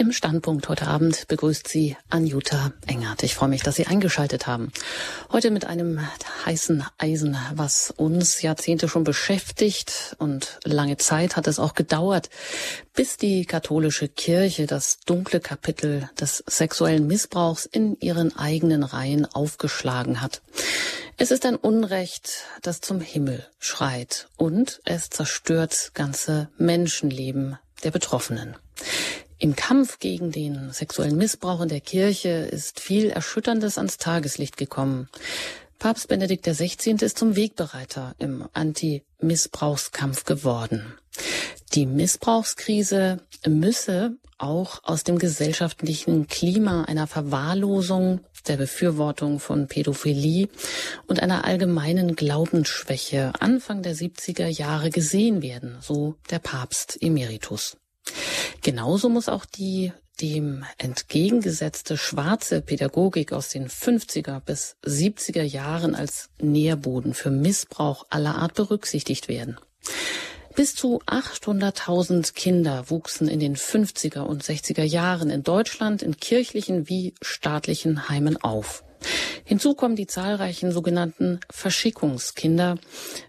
Im Standpunkt heute Abend begrüßt Sie Anjuta Engert. Ich freue mich, dass Sie eingeschaltet haben. Heute mit einem heißen Eisen, was uns Jahrzehnte schon beschäftigt und lange Zeit hat es auch gedauert, bis die katholische Kirche das dunkle Kapitel des sexuellen Missbrauchs in ihren eigenen Reihen aufgeschlagen hat. Es ist ein Unrecht, das zum Himmel schreit und es zerstört ganze Menschenleben der Betroffenen. Im Kampf gegen den sexuellen Missbrauch in der Kirche ist viel Erschütterndes ans Tageslicht gekommen. Papst Benedikt XVI. ist zum Wegbereiter im Anti-Missbrauchskampf geworden. Die Missbrauchskrise müsse auch aus dem gesellschaftlichen Klima einer Verwahrlosung, der Befürwortung von Pädophilie und einer allgemeinen Glaubensschwäche Anfang der 70er Jahre gesehen werden, so der Papst Emeritus. Genauso muss auch die dem entgegengesetzte schwarze Pädagogik aus den 50er bis 70er Jahren als Nährboden für Missbrauch aller Art berücksichtigt werden. Bis zu 800.000 Kinder wuchsen in den 50er und 60er Jahren in Deutschland in kirchlichen wie staatlichen Heimen auf. Hinzu kommen die zahlreichen sogenannten Verschickungskinder,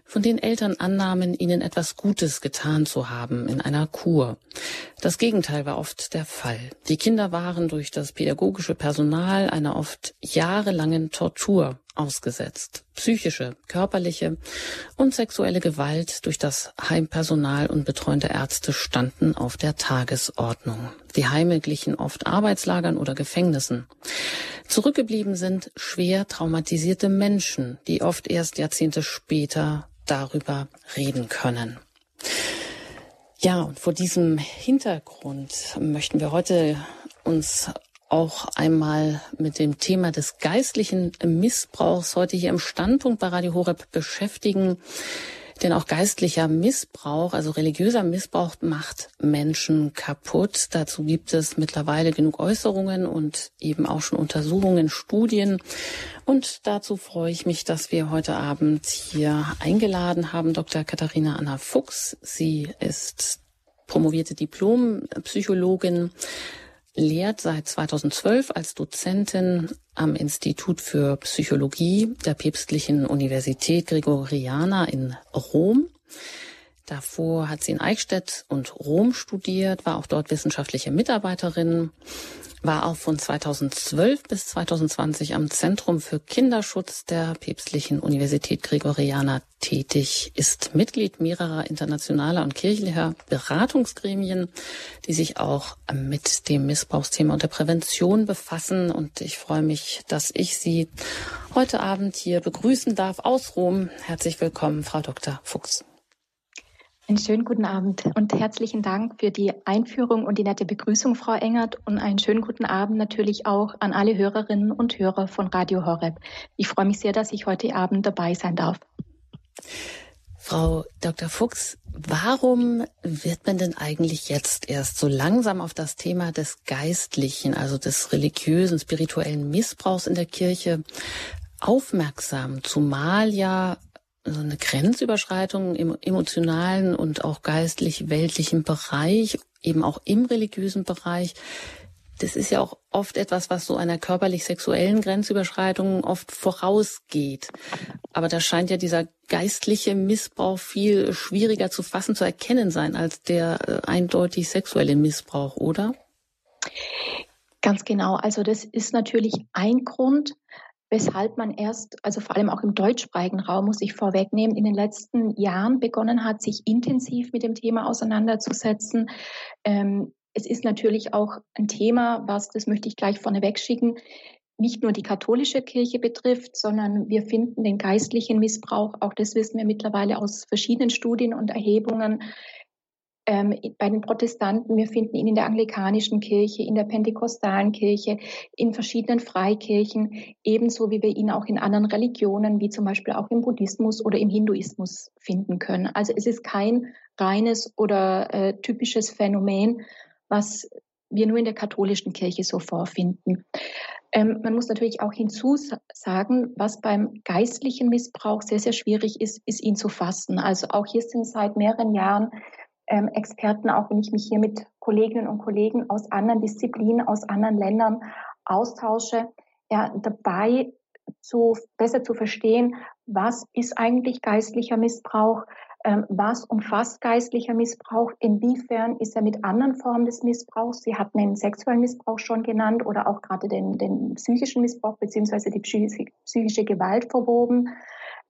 von denen Eltern annahmen, ihnen etwas Gutes getan zu haben in einer Kur. Das Gegenteil war oft der Fall. Die Kinder waren durch das pädagogische Personal einer oft jahrelangen Tortur ausgesetzt. Psychische, körperliche und sexuelle Gewalt durch das Heimpersonal und betreuende Ärzte standen auf der Tagesordnung. Die Heime glichen oft Arbeitslagern oder Gefängnissen. Zurückgeblieben sind schwer traumatisierte Menschen, die oft erst Jahrzehnte später darüber reden können. Ja, und vor diesem Hintergrund möchten wir heute uns auch einmal mit dem Thema des geistlichen Missbrauchs heute hier im Standpunkt bei Radio Horeb beschäftigen. Denn auch geistlicher Missbrauch, also religiöser Missbrauch macht Menschen kaputt. Dazu gibt es mittlerweile genug Äußerungen und eben auch schon Untersuchungen, Studien. Und dazu freue ich mich, dass wir heute Abend hier eingeladen haben Dr. Katharina Anna Fuchs. Sie ist promovierte Diplompsychologin, lehrt seit 2012 als Dozentin am Institut für Psychologie der Päpstlichen Universität Gregoriana in Rom. Davor hat sie in Eichstätt und Rom studiert, war auch dort wissenschaftliche Mitarbeiterin war auch von 2012 bis 2020 am Zentrum für Kinderschutz der Päpstlichen Universität Gregoriana tätig, ist Mitglied mehrerer internationaler und kirchlicher Beratungsgremien, die sich auch mit dem Missbrauchsthema und der Prävention befassen. Und ich freue mich, dass ich Sie heute Abend hier begrüßen darf aus Rom. Herzlich willkommen, Frau Dr. Fuchs. Einen schönen guten Abend und herzlichen Dank für die Einführung und die nette Begrüßung, Frau Engert. Und einen schönen guten Abend natürlich auch an alle Hörerinnen und Hörer von Radio Horeb. Ich freue mich sehr, dass ich heute Abend dabei sein darf. Frau Dr. Fuchs, warum wird man denn eigentlich jetzt erst so langsam auf das Thema des Geistlichen, also des religiösen, spirituellen Missbrauchs in der Kirche aufmerksam, zumal ja so eine Grenzüberschreitung im emotionalen und auch geistlich-weltlichen Bereich, eben auch im religiösen Bereich. Das ist ja auch oft etwas, was so einer körperlich-sexuellen Grenzüberschreitung oft vorausgeht. Aber da scheint ja dieser geistliche Missbrauch viel schwieriger zu fassen, zu erkennen sein als der äh, eindeutig sexuelle Missbrauch, oder? Ganz genau. Also das ist natürlich ein Grund, weshalb man erst, also vor allem auch im deutschsprachigen Raum, muss ich vorwegnehmen, in den letzten Jahren begonnen hat, sich intensiv mit dem Thema auseinanderzusetzen. Ähm, es ist natürlich auch ein Thema, was, das möchte ich gleich vorneweg schicken, nicht nur die katholische Kirche betrifft, sondern wir finden den geistlichen Missbrauch, auch das wissen wir mittlerweile aus verschiedenen Studien und Erhebungen, ähm, bei den Protestanten, wir finden ihn in der anglikanischen Kirche, in der pentekostalen Kirche, in verschiedenen Freikirchen, ebenso wie wir ihn auch in anderen Religionen, wie zum Beispiel auch im Buddhismus oder im Hinduismus finden können. Also es ist kein reines oder äh, typisches Phänomen, was wir nur in der katholischen Kirche so vorfinden. Ähm, man muss natürlich auch hinzusagen, was beim geistlichen Missbrauch sehr, sehr schwierig ist, ist ihn zu fassen. Also auch hier sind seit mehreren Jahren ähm, Experten, auch wenn ich mich hier mit Kolleginnen und Kollegen aus anderen Disziplinen, aus anderen Ländern austausche, ja, dabei zu, besser zu verstehen, was ist eigentlich geistlicher Missbrauch, ähm, was umfasst geistlicher Missbrauch, inwiefern ist er mit anderen Formen des Missbrauchs, Sie hatten den sexuellen Missbrauch schon genannt oder auch gerade den, den psychischen Missbrauch beziehungsweise die psychische Gewalt verwoben,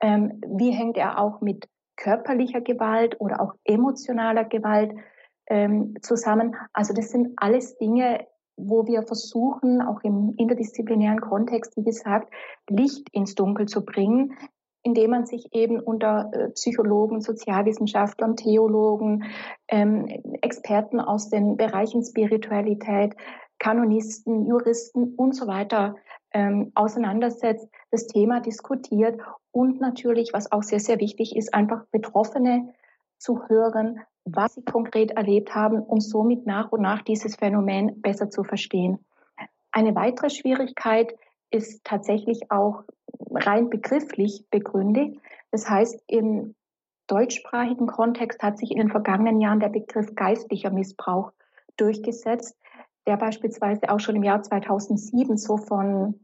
ähm, wie hängt er auch mit körperlicher Gewalt oder auch emotionaler Gewalt ähm, zusammen. Also das sind alles Dinge, wo wir versuchen, auch im interdisziplinären Kontext, wie gesagt, Licht ins Dunkel zu bringen, indem man sich eben unter äh, Psychologen, Sozialwissenschaftlern, Theologen, ähm, Experten aus den Bereichen Spiritualität, Kanonisten, Juristen und so weiter ähm, auseinandersetzt, das Thema diskutiert und natürlich, was auch sehr, sehr wichtig ist, einfach Betroffene zu hören, was sie konkret erlebt haben, um somit nach und nach dieses Phänomen besser zu verstehen. Eine weitere Schwierigkeit ist tatsächlich auch rein begrifflich begründet. Das heißt, im deutschsprachigen Kontext hat sich in den vergangenen Jahren der Begriff geistlicher Missbrauch durchgesetzt, der beispielsweise auch schon im Jahr 2007 so von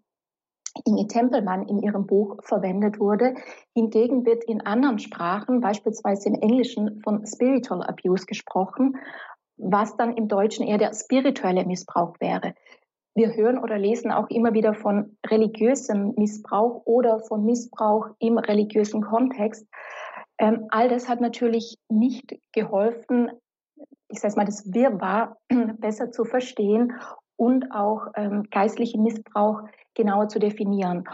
Inge Tempelmann in ihrem Buch verwendet wurde. Hingegen wird in anderen Sprachen, beispielsweise im Englischen, von Spiritual Abuse gesprochen, was dann im Deutschen eher der spirituelle Missbrauch wäre. Wir hören oder lesen auch immer wieder von religiösem Missbrauch oder von Missbrauch im religiösen Kontext. Ähm, all das hat natürlich nicht geholfen, ich sage mal, das Wirrwarr besser zu verstehen und auch ähm, geistlichen Missbrauch genauer zu definieren.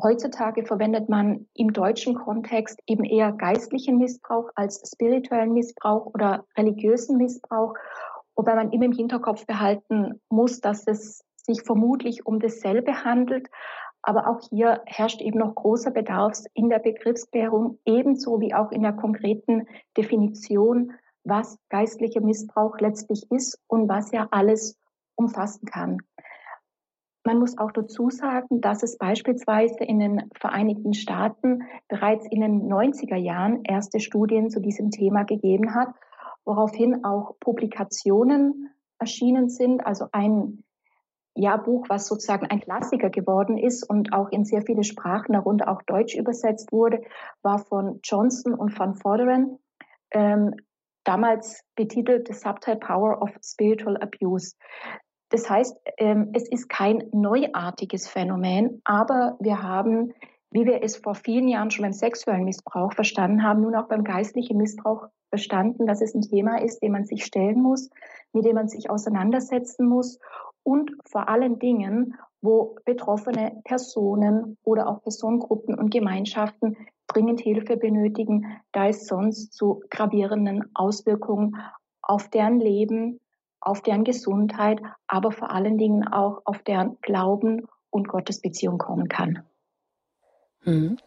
Heutzutage verwendet man im deutschen Kontext eben eher geistlichen Missbrauch als spirituellen Missbrauch oder religiösen Missbrauch, wobei man immer im Hinterkopf behalten muss, dass es sich vermutlich um dasselbe handelt. Aber auch hier herrscht eben noch großer Bedarf in der Begriffsklärung, ebenso wie auch in der konkreten Definition, was geistlicher Missbrauch letztlich ist und was ja alles umfassen kann. Man muss auch dazu sagen, dass es beispielsweise in den Vereinigten Staaten bereits in den 90er Jahren erste Studien zu diesem Thema gegeben hat, woraufhin auch Publikationen erschienen sind, also ein Jahrbuch, was sozusagen ein Klassiker geworden ist und auch in sehr viele Sprachen, darunter auch Deutsch übersetzt wurde, war von Johnson und van Vorderen, ähm, damals betitelt The Subtle Power of Spiritual Abuse. Das heißt, ähm, es ist kein neuartiges Phänomen, aber wir haben, wie wir es vor vielen Jahren schon beim sexuellen Missbrauch verstanden haben, nun auch beim geistlichen Missbrauch verstanden, dass es ein Thema ist, dem man sich stellen muss, mit dem man sich auseinandersetzen muss und vor allen Dingen, wo betroffene Personen oder auch Personengruppen und Gemeinschaften dringend Hilfe benötigen, da es sonst zu gravierenden Auswirkungen auf deren Leben, auf deren Gesundheit, aber vor allen Dingen auch auf deren Glauben und Gottesbeziehung kommen kann. Mhm.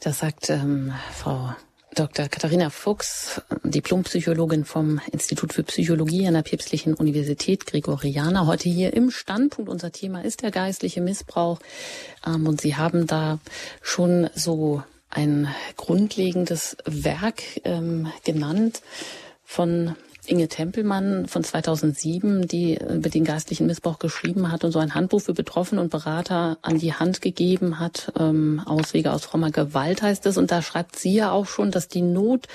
Das sagt ähm, Frau Dr. Katharina Fuchs, Diplompsychologin vom Institut für Psychologie an der Päpstlichen Universität Gregoriana, heute hier im Standpunkt. Unser Thema ist der geistliche Missbrauch. Ähm, und Sie haben da schon so ein grundlegendes Werk ähm, genannt von Inge Tempelmann von 2007, die über den geistlichen Missbrauch geschrieben hat und so ein Handbuch für Betroffene und Berater an die Hand gegeben hat. Ähm, Auswege aus frommer Gewalt heißt es. Und da schreibt sie ja auch schon, dass die Not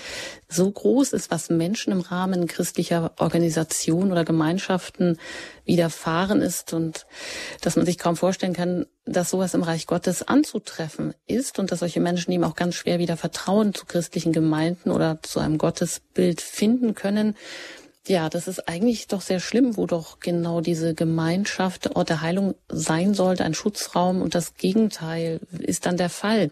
so groß ist, was Menschen im Rahmen christlicher Organisationen oder Gemeinschaften widerfahren ist und dass man sich kaum vorstellen kann, dass sowas im Reich Gottes anzutreffen ist und dass solche Menschen ihm auch ganz schwer wieder Vertrauen zu christlichen Gemeinden oder zu einem Gottesbild finden können. Ja, das ist eigentlich doch sehr schlimm, wo doch genau diese Gemeinschaft Ort der Heilung sein sollte, ein Schutzraum und das Gegenteil ist dann der Fall.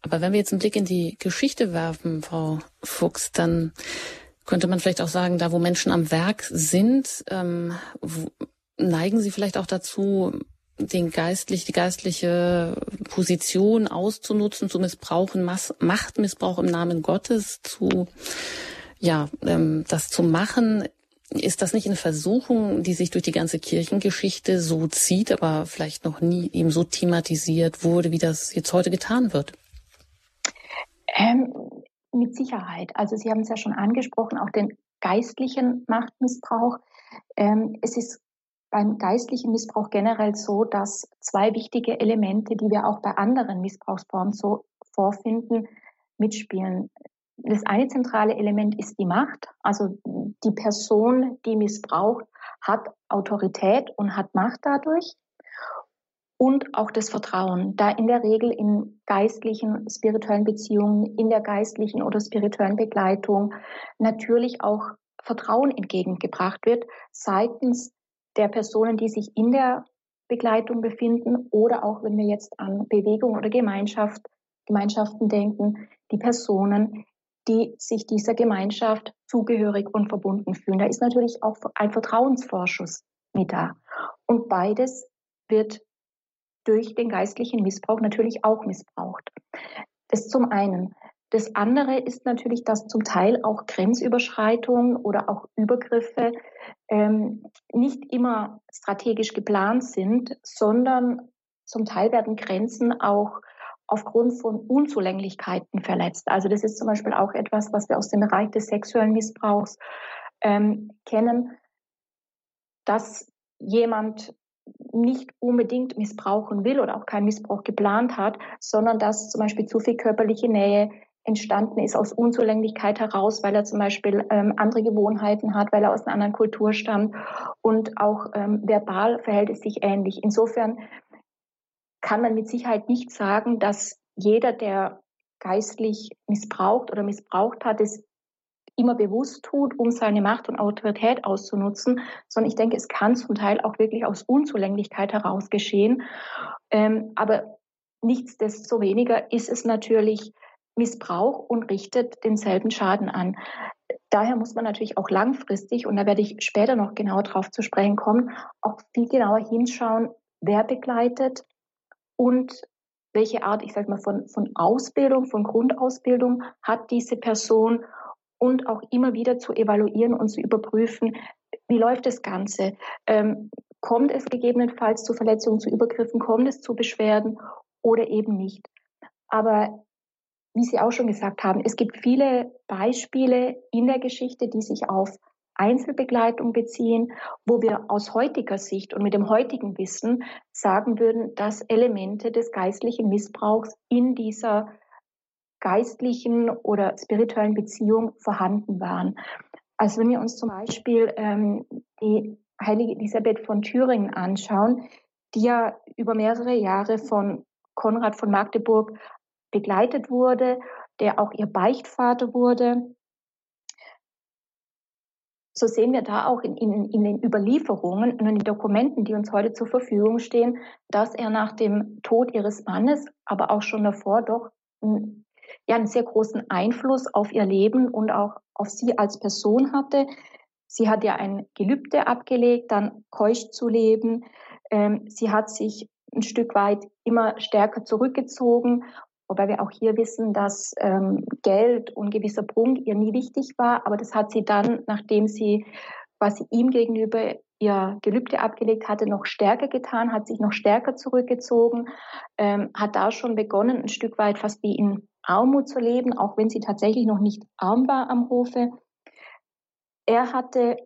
Aber wenn wir jetzt einen Blick in die Geschichte werfen, Frau Fuchs, dann könnte man vielleicht auch sagen, da wo Menschen am Werk sind, ähm, neigen sie vielleicht auch dazu, den geistlich, die geistliche Position auszunutzen, zu missbrauchen, Mass Machtmissbrauch im Namen Gottes, zu ja, ähm, das zu machen. Ist das nicht eine Versuchung, die sich durch die ganze Kirchengeschichte so zieht, aber vielleicht noch nie eben so thematisiert wurde, wie das jetzt heute getan wird? Ähm, mit Sicherheit. Also Sie haben es ja schon angesprochen, auch den geistlichen Machtmissbrauch. Ähm, es ist beim geistlichen Missbrauch generell so, dass zwei wichtige Elemente, die wir auch bei anderen Missbrauchsformen so vorfinden, mitspielen. Das eine zentrale Element ist die Macht. Also die Person, die missbraucht, hat Autorität und hat Macht dadurch. Und auch das Vertrauen, da in der Regel in geistlichen, spirituellen Beziehungen, in der geistlichen oder spirituellen Begleitung natürlich auch Vertrauen entgegengebracht wird seitens der Personen, die sich in der Begleitung befinden oder auch wenn wir jetzt an Bewegung oder Gemeinschaft, Gemeinschaften denken, die Personen, die sich dieser Gemeinschaft zugehörig und verbunden fühlen. Da ist natürlich auch ein Vertrauensvorschuss mit da. Und beides wird durch den geistlichen Missbrauch natürlich auch missbraucht. Das zum einen. Das andere ist natürlich, dass zum Teil auch Grenzüberschreitungen oder auch Übergriffe ähm, nicht immer strategisch geplant sind, sondern zum Teil werden Grenzen auch aufgrund von Unzulänglichkeiten verletzt. Also das ist zum Beispiel auch etwas, was wir aus dem Bereich des sexuellen Missbrauchs ähm, kennen, dass jemand nicht unbedingt missbrauchen will oder auch keinen Missbrauch geplant hat, sondern dass zum Beispiel zu viel körperliche Nähe entstanden ist aus Unzulänglichkeit heraus, weil er zum Beispiel ähm, andere Gewohnheiten hat, weil er aus einer anderen Kultur stammt und auch ähm, verbal verhält es sich ähnlich. Insofern kann man mit Sicherheit nicht sagen, dass jeder, der geistlich missbraucht oder missbraucht hat, es immer bewusst tut, um seine Macht und Autorität auszunutzen, sondern ich denke, es kann zum Teil auch wirklich aus Unzulänglichkeit heraus geschehen. Ähm, aber nichtsdestoweniger ist es natürlich Missbrauch und richtet denselben Schaden an. Daher muss man natürlich auch langfristig, und da werde ich später noch genauer drauf zu sprechen kommen, auch viel genauer hinschauen, wer begleitet und welche Art, ich sage mal, von, von Ausbildung, von Grundausbildung hat diese Person und auch immer wieder zu evaluieren und zu überprüfen, wie läuft das Ganze? Ähm, kommt es gegebenenfalls zu Verletzungen, zu Übergriffen, kommt es zu Beschwerden oder eben nicht? Aber wie Sie auch schon gesagt haben, es gibt viele Beispiele in der Geschichte, die sich auf Einzelbegleitung beziehen, wo wir aus heutiger Sicht und mit dem heutigen Wissen sagen würden, dass Elemente des geistlichen Missbrauchs in dieser geistlichen oder spirituellen Beziehung vorhanden waren. Also wenn wir uns zum Beispiel ähm, die heilige Elisabeth von Thüringen anschauen, die ja über mehrere Jahre von Konrad von Magdeburg begleitet wurde, der auch ihr Beichtvater wurde. So sehen wir da auch in, in, in den Überlieferungen und in den Dokumenten, die uns heute zur Verfügung stehen, dass er nach dem Tod ihres Mannes, aber auch schon davor doch einen, ja, einen sehr großen Einfluss auf ihr Leben und auch auf sie als Person hatte. Sie hat ja ein Gelübde abgelegt, dann keusch zu leben. Ähm, sie hat sich ein Stück weit immer stärker zurückgezogen Wobei wir auch hier wissen, dass ähm, Geld und gewisser Prunk ihr nie wichtig war, aber das hat sie dann, nachdem sie quasi ihm gegenüber ihr Gelübde abgelegt hatte, noch stärker getan, hat sich noch stärker zurückgezogen, ähm, hat da schon begonnen, ein Stück weit fast wie in Armut zu leben, auch wenn sie tatsächlich noch nicht arm war am Hofe. Er hatte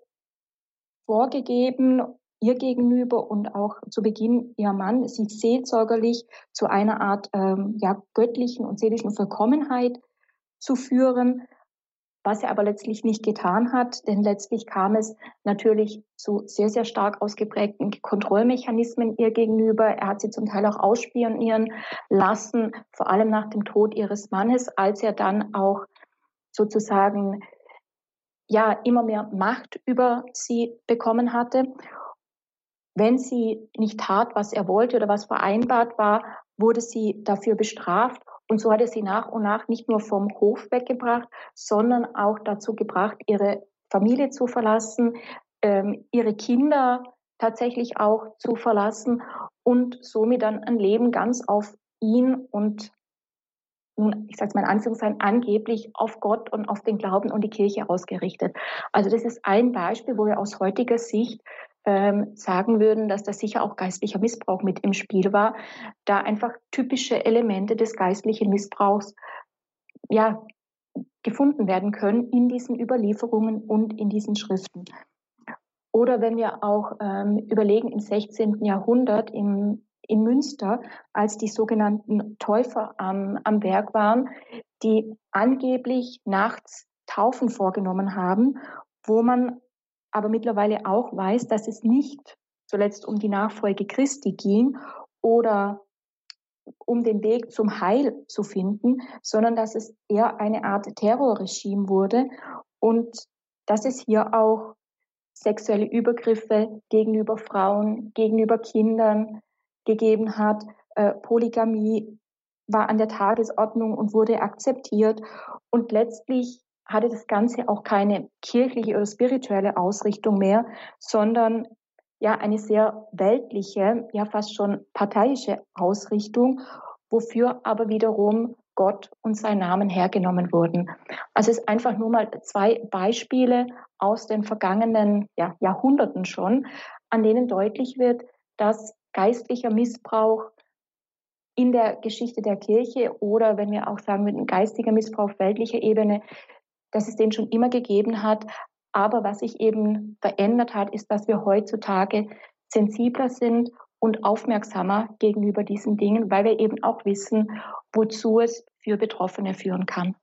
vorgegeben ihr gegenüber und auch zu Beginn ihr Mann, sie seelsorgerlich zu einer Art ähm, ja, göttlichen und seelischen Vollkommenheit zu führen, was er aber letztlich nicht getan hat, denn letztlich kam es natürlich zu sehr, sehr stark ausgeprägten Kontrollmechanismen ihr gegenüber. Er hat sie zum Teil auch ausspionieren lassen, vor allem nach dem Tod ihres Mannes, als er dann auch sozusagen ja immer mehr Macht über sie bekommen hatte. Wenn sie nicht tat, was er wollte oder was vereinbart war, wurde sie dafür bestraft. Und so hat er sie nach und nach nicht nur vom Hof weggebracht, sondern auch dazu gebracht, ihre Familie zu verlassen, ähm, ihre Kinder tatsächlich auch zu verlassen und somit dann ein Leben ganz auf ihn und ich sage es mal in Anführungszeichen, angeblich auf Gott und auf den Glauben und die Kirche ausgerichtet. Also das ist ein Beispiel, wo wir aus heutiger Sicht ähm, sagen würden, dass da sicher auch geistlicher Missbrauch mit im Spiel war, da einfach typische Elemente des geistlichen Missbrauchs ja gefunden werden können in diesen Überlieferungen und in diesen Schriften. Oder wenn wir auch ähm, überlegen, im 16. Jahrhundert im, in Münster, als die sogenannten Täufer am, am Werk waren, die angeblich nachts Taufen vorgenommen haben, wo man aber mittlerweile auch weiß, dass es nicht zuletzt um die Nachfolge Christi ging oder um den Weg zum Heil zu finden, sondern dass es eher eine Art Terrorregime wurde und dass es hier auch sexuelle Übergriffe gegenüber Frauen, gegenüber Kindern gegeben hat. Äh, Polygamie war an der Tagesordnung und wurde akzeptiert. Und letztlich hatte das Ganze auch keine kirchliche oder spirituelle Ausrichtung mehr, sondern ja eine sehr weltliche, ja fast schon parteiische Ausrichtung, wofür aber wiederum Gott und sein Namen hergenommen wurden. Also es ist einfach nur mal zwei Beispiele aus den vergangenen ja, Jahrhunderten schon, an denen deutlich wird, dass geistlicher Missbrauch in der Geschichte der Kirche oder wenn wir auch sagen mit geistiger Missbrauch auf weltlicher Ebene, dass es den schon immer gegeben hat, aber was sich eben verändert hat, ist, dass wir heutzutage sensibler sind und aufmerksamer gegenüber diesen Dingen, weil wir eben auch wissen, wozu es für Betroffene führen kann.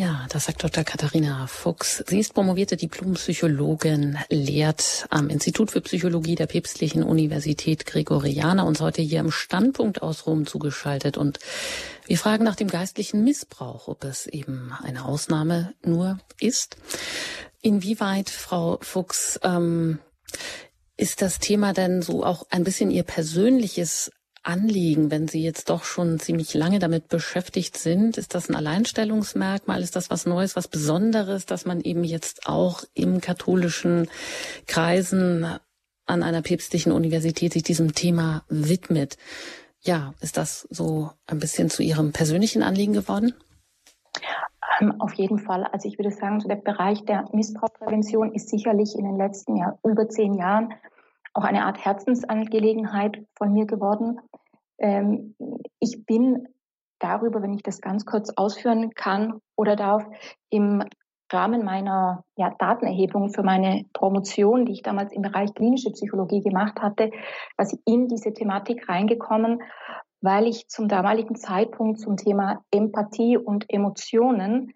Ja, das sagt Dr. Katharina Fuchs. Sie ist promovierte Diplompsychologin, lehrt am Institut für Psychologie der Päpstlichen Universität Gregoriana und heute hier im Standpunkt aus Rom zugeschaltet. Und wir fragen nach dem geistlichen Missbrauch, ob es eben eine Ausnahme nur ist. Inwieweit, Frau Fuchs, ähm, ist das Thema denn so auch ein bisschen Ihr persönliches Anliegen, wenn Sie jetzt doch schon ziemlich lange damit beschäftigt sind? Ist das ein Alleinstellungsmerkmal? Ist das was Neues, was Besonderes, dass man eben jetzt auch im katholischen Kreisen an einer päpstlichen Universität sich diesem Thema widmet? Ja, ist das so ein bisschen zu Ihrem persönlichen Anliegen geworden? Ähm, auf jeden Fall. Also ich würde sagen, so der Bereich der Missbrauchsprävention ist sicherlich in den letzten Jahr, über zehn Jahren auch eine Art Herzensangelegenheit von mir geworden. Ähm, ich bin darüber, wenn ich das ganz kurz ausführen kann oder darf, im Rahmen meiner ja, Datenerhebung für meine Promotion, die ich damals im Bereich klinische Psychologie gemacht hatte, was in diese Thematik reingekommen, weil ich zum damaligen Zeitpunkt zum Thema Empathie und Emotionen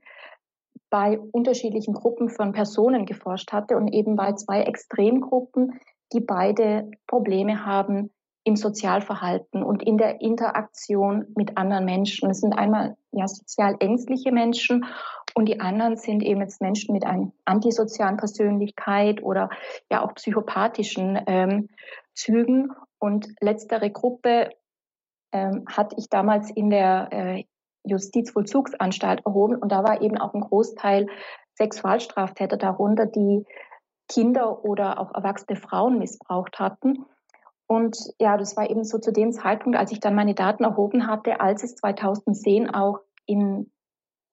bei unterschiedlichen Gruppen von Personen geforscht hatte und eben bei zwei Extremgruppen, die beide Probleme haben im Sozialverhalten und in der Interaktion mit anderen Menschen. Es sind einmal ja sozial ängstliche Menschen und die anderen sind eben jetzt Menschen mit einer antisozialen Persönlichkeit oder ja auch psychopathischen ähm, Zügen. Und letztere Gruppe ähm, hatte ich damals in der äh, Justizvollzugsanstalt erhoben und da war eben auch ein Großteil Sexualstraftäter darunter, die Kinder oder auch erwachsene Frauen missbraucht hatten. Und ja, das war eben so zu dem Zeitpunkt, als ich dann meine Daten erhoben hatte, als es 2010 auch im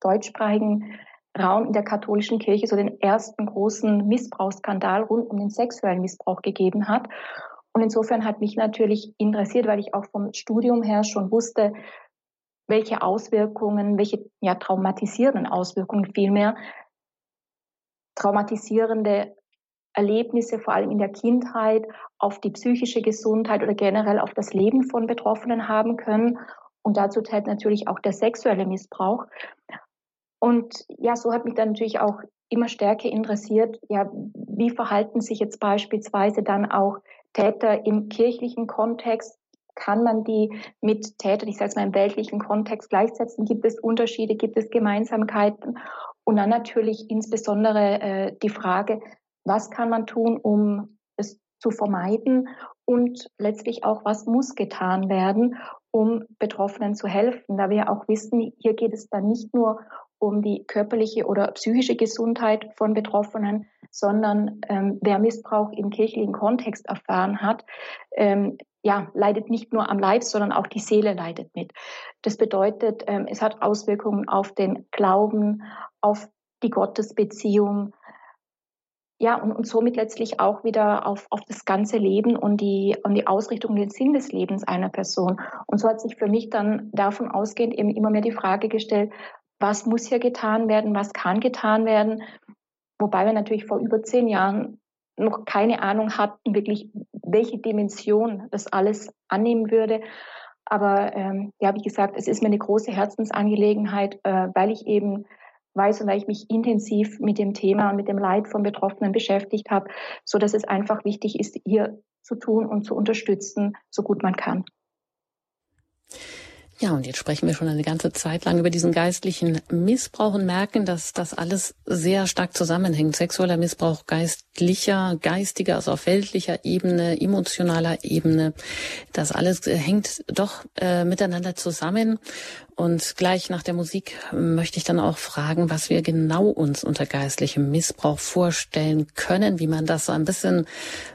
deutschsprachigen Raum in der katholischen Kirche so den ersten großen Missbrauchsskandal rund um den sexuellen Missbrauch gegeben hat. Und insofern hat mich natürlich interessiert, weil ich auch vom Studium her schon wusste, welche Auswirkungen, welche ja, traumatisierenden Auswirkungen vielmehr traumatisierende Erlebnisse, vor allem in der Kindheit, auf die psychische Gesundheit oder generell auf das Leben von Betroffenen haben können. Und dazu zählt natürlich auch der sexuelle Missbrauch. Und ja, so hat mich dann natürlich auch immer stärker interessiert, ja, wie verhalten sich jetzt beispielsweise dann auch Täter im kirchlichen Kontext? Kann man die mit Tätern, ich sage es mal im weltlichen Kontext gleichsetzen? Gibt es Unterschiede? Gibt es Gemeinsamkeiten? Und dann natürlich insbesondere äh, die Frage, was kann man tun, um es zu vermeiden und letztlich auch, was muss getan werden, um Betroffenen zu helfen, da wir auch wissen, hier geht es dann nicht nur um die körperliche oder psychische Gesundheit von Betroffenen, sondern ähm, wer Missbrauch im kirchlichen Kontext erfahren hat, ähm, ja, leidet nicht nur am Leib, sondern auch die Seele leidet mit. Das bedeutet, ähm, es hat Auswirkungen auf den Glauben, auf die Gottesbeziehung, ja, und, und somit letztlich auch wieder auf, auf das ganze Leben und die, und die Ausrichtung, den Sinn des Lebens einer Person. Und so hat sich für mich dann davon ausgehend eben immer mehr die Frage gestellt, was muss hier getan werden, was kann getan werden. Wobei wir natürlich vor über zehn Jahren noch keine Ahnung hatten, wirklich, welche Dimension das alles annehmen würde. Aber ähm, ja, wie gesagt, es ist mir eine große Herzensangelegenheit, äh, weil ich eben weiß und weil ich mich intensiv mit dem Thema und mit dem Leid von Betroffenen beschäftigt habe, so dass es einfach wichtig ist, hier zu tun und zu unterstützen, so gut man kann. Ja, und jetzt sprechen wir schon eine ganze Zeit lang über diesen geistlichen Missbrauch und merken, dass das alles sehr stark zusammenhängt. Sexueller Missbrauch, geistlicher, geistiger, also auf weltlicher Ebene, emotionaler Ebene. Das alles hängt doch äh, miteinander zusammen. Und gleich nach der Musik möchte ich dann auch fragen, was wir genau uns unter geistlichem Missbrauch vorstellen können, wie man das so ein bisschen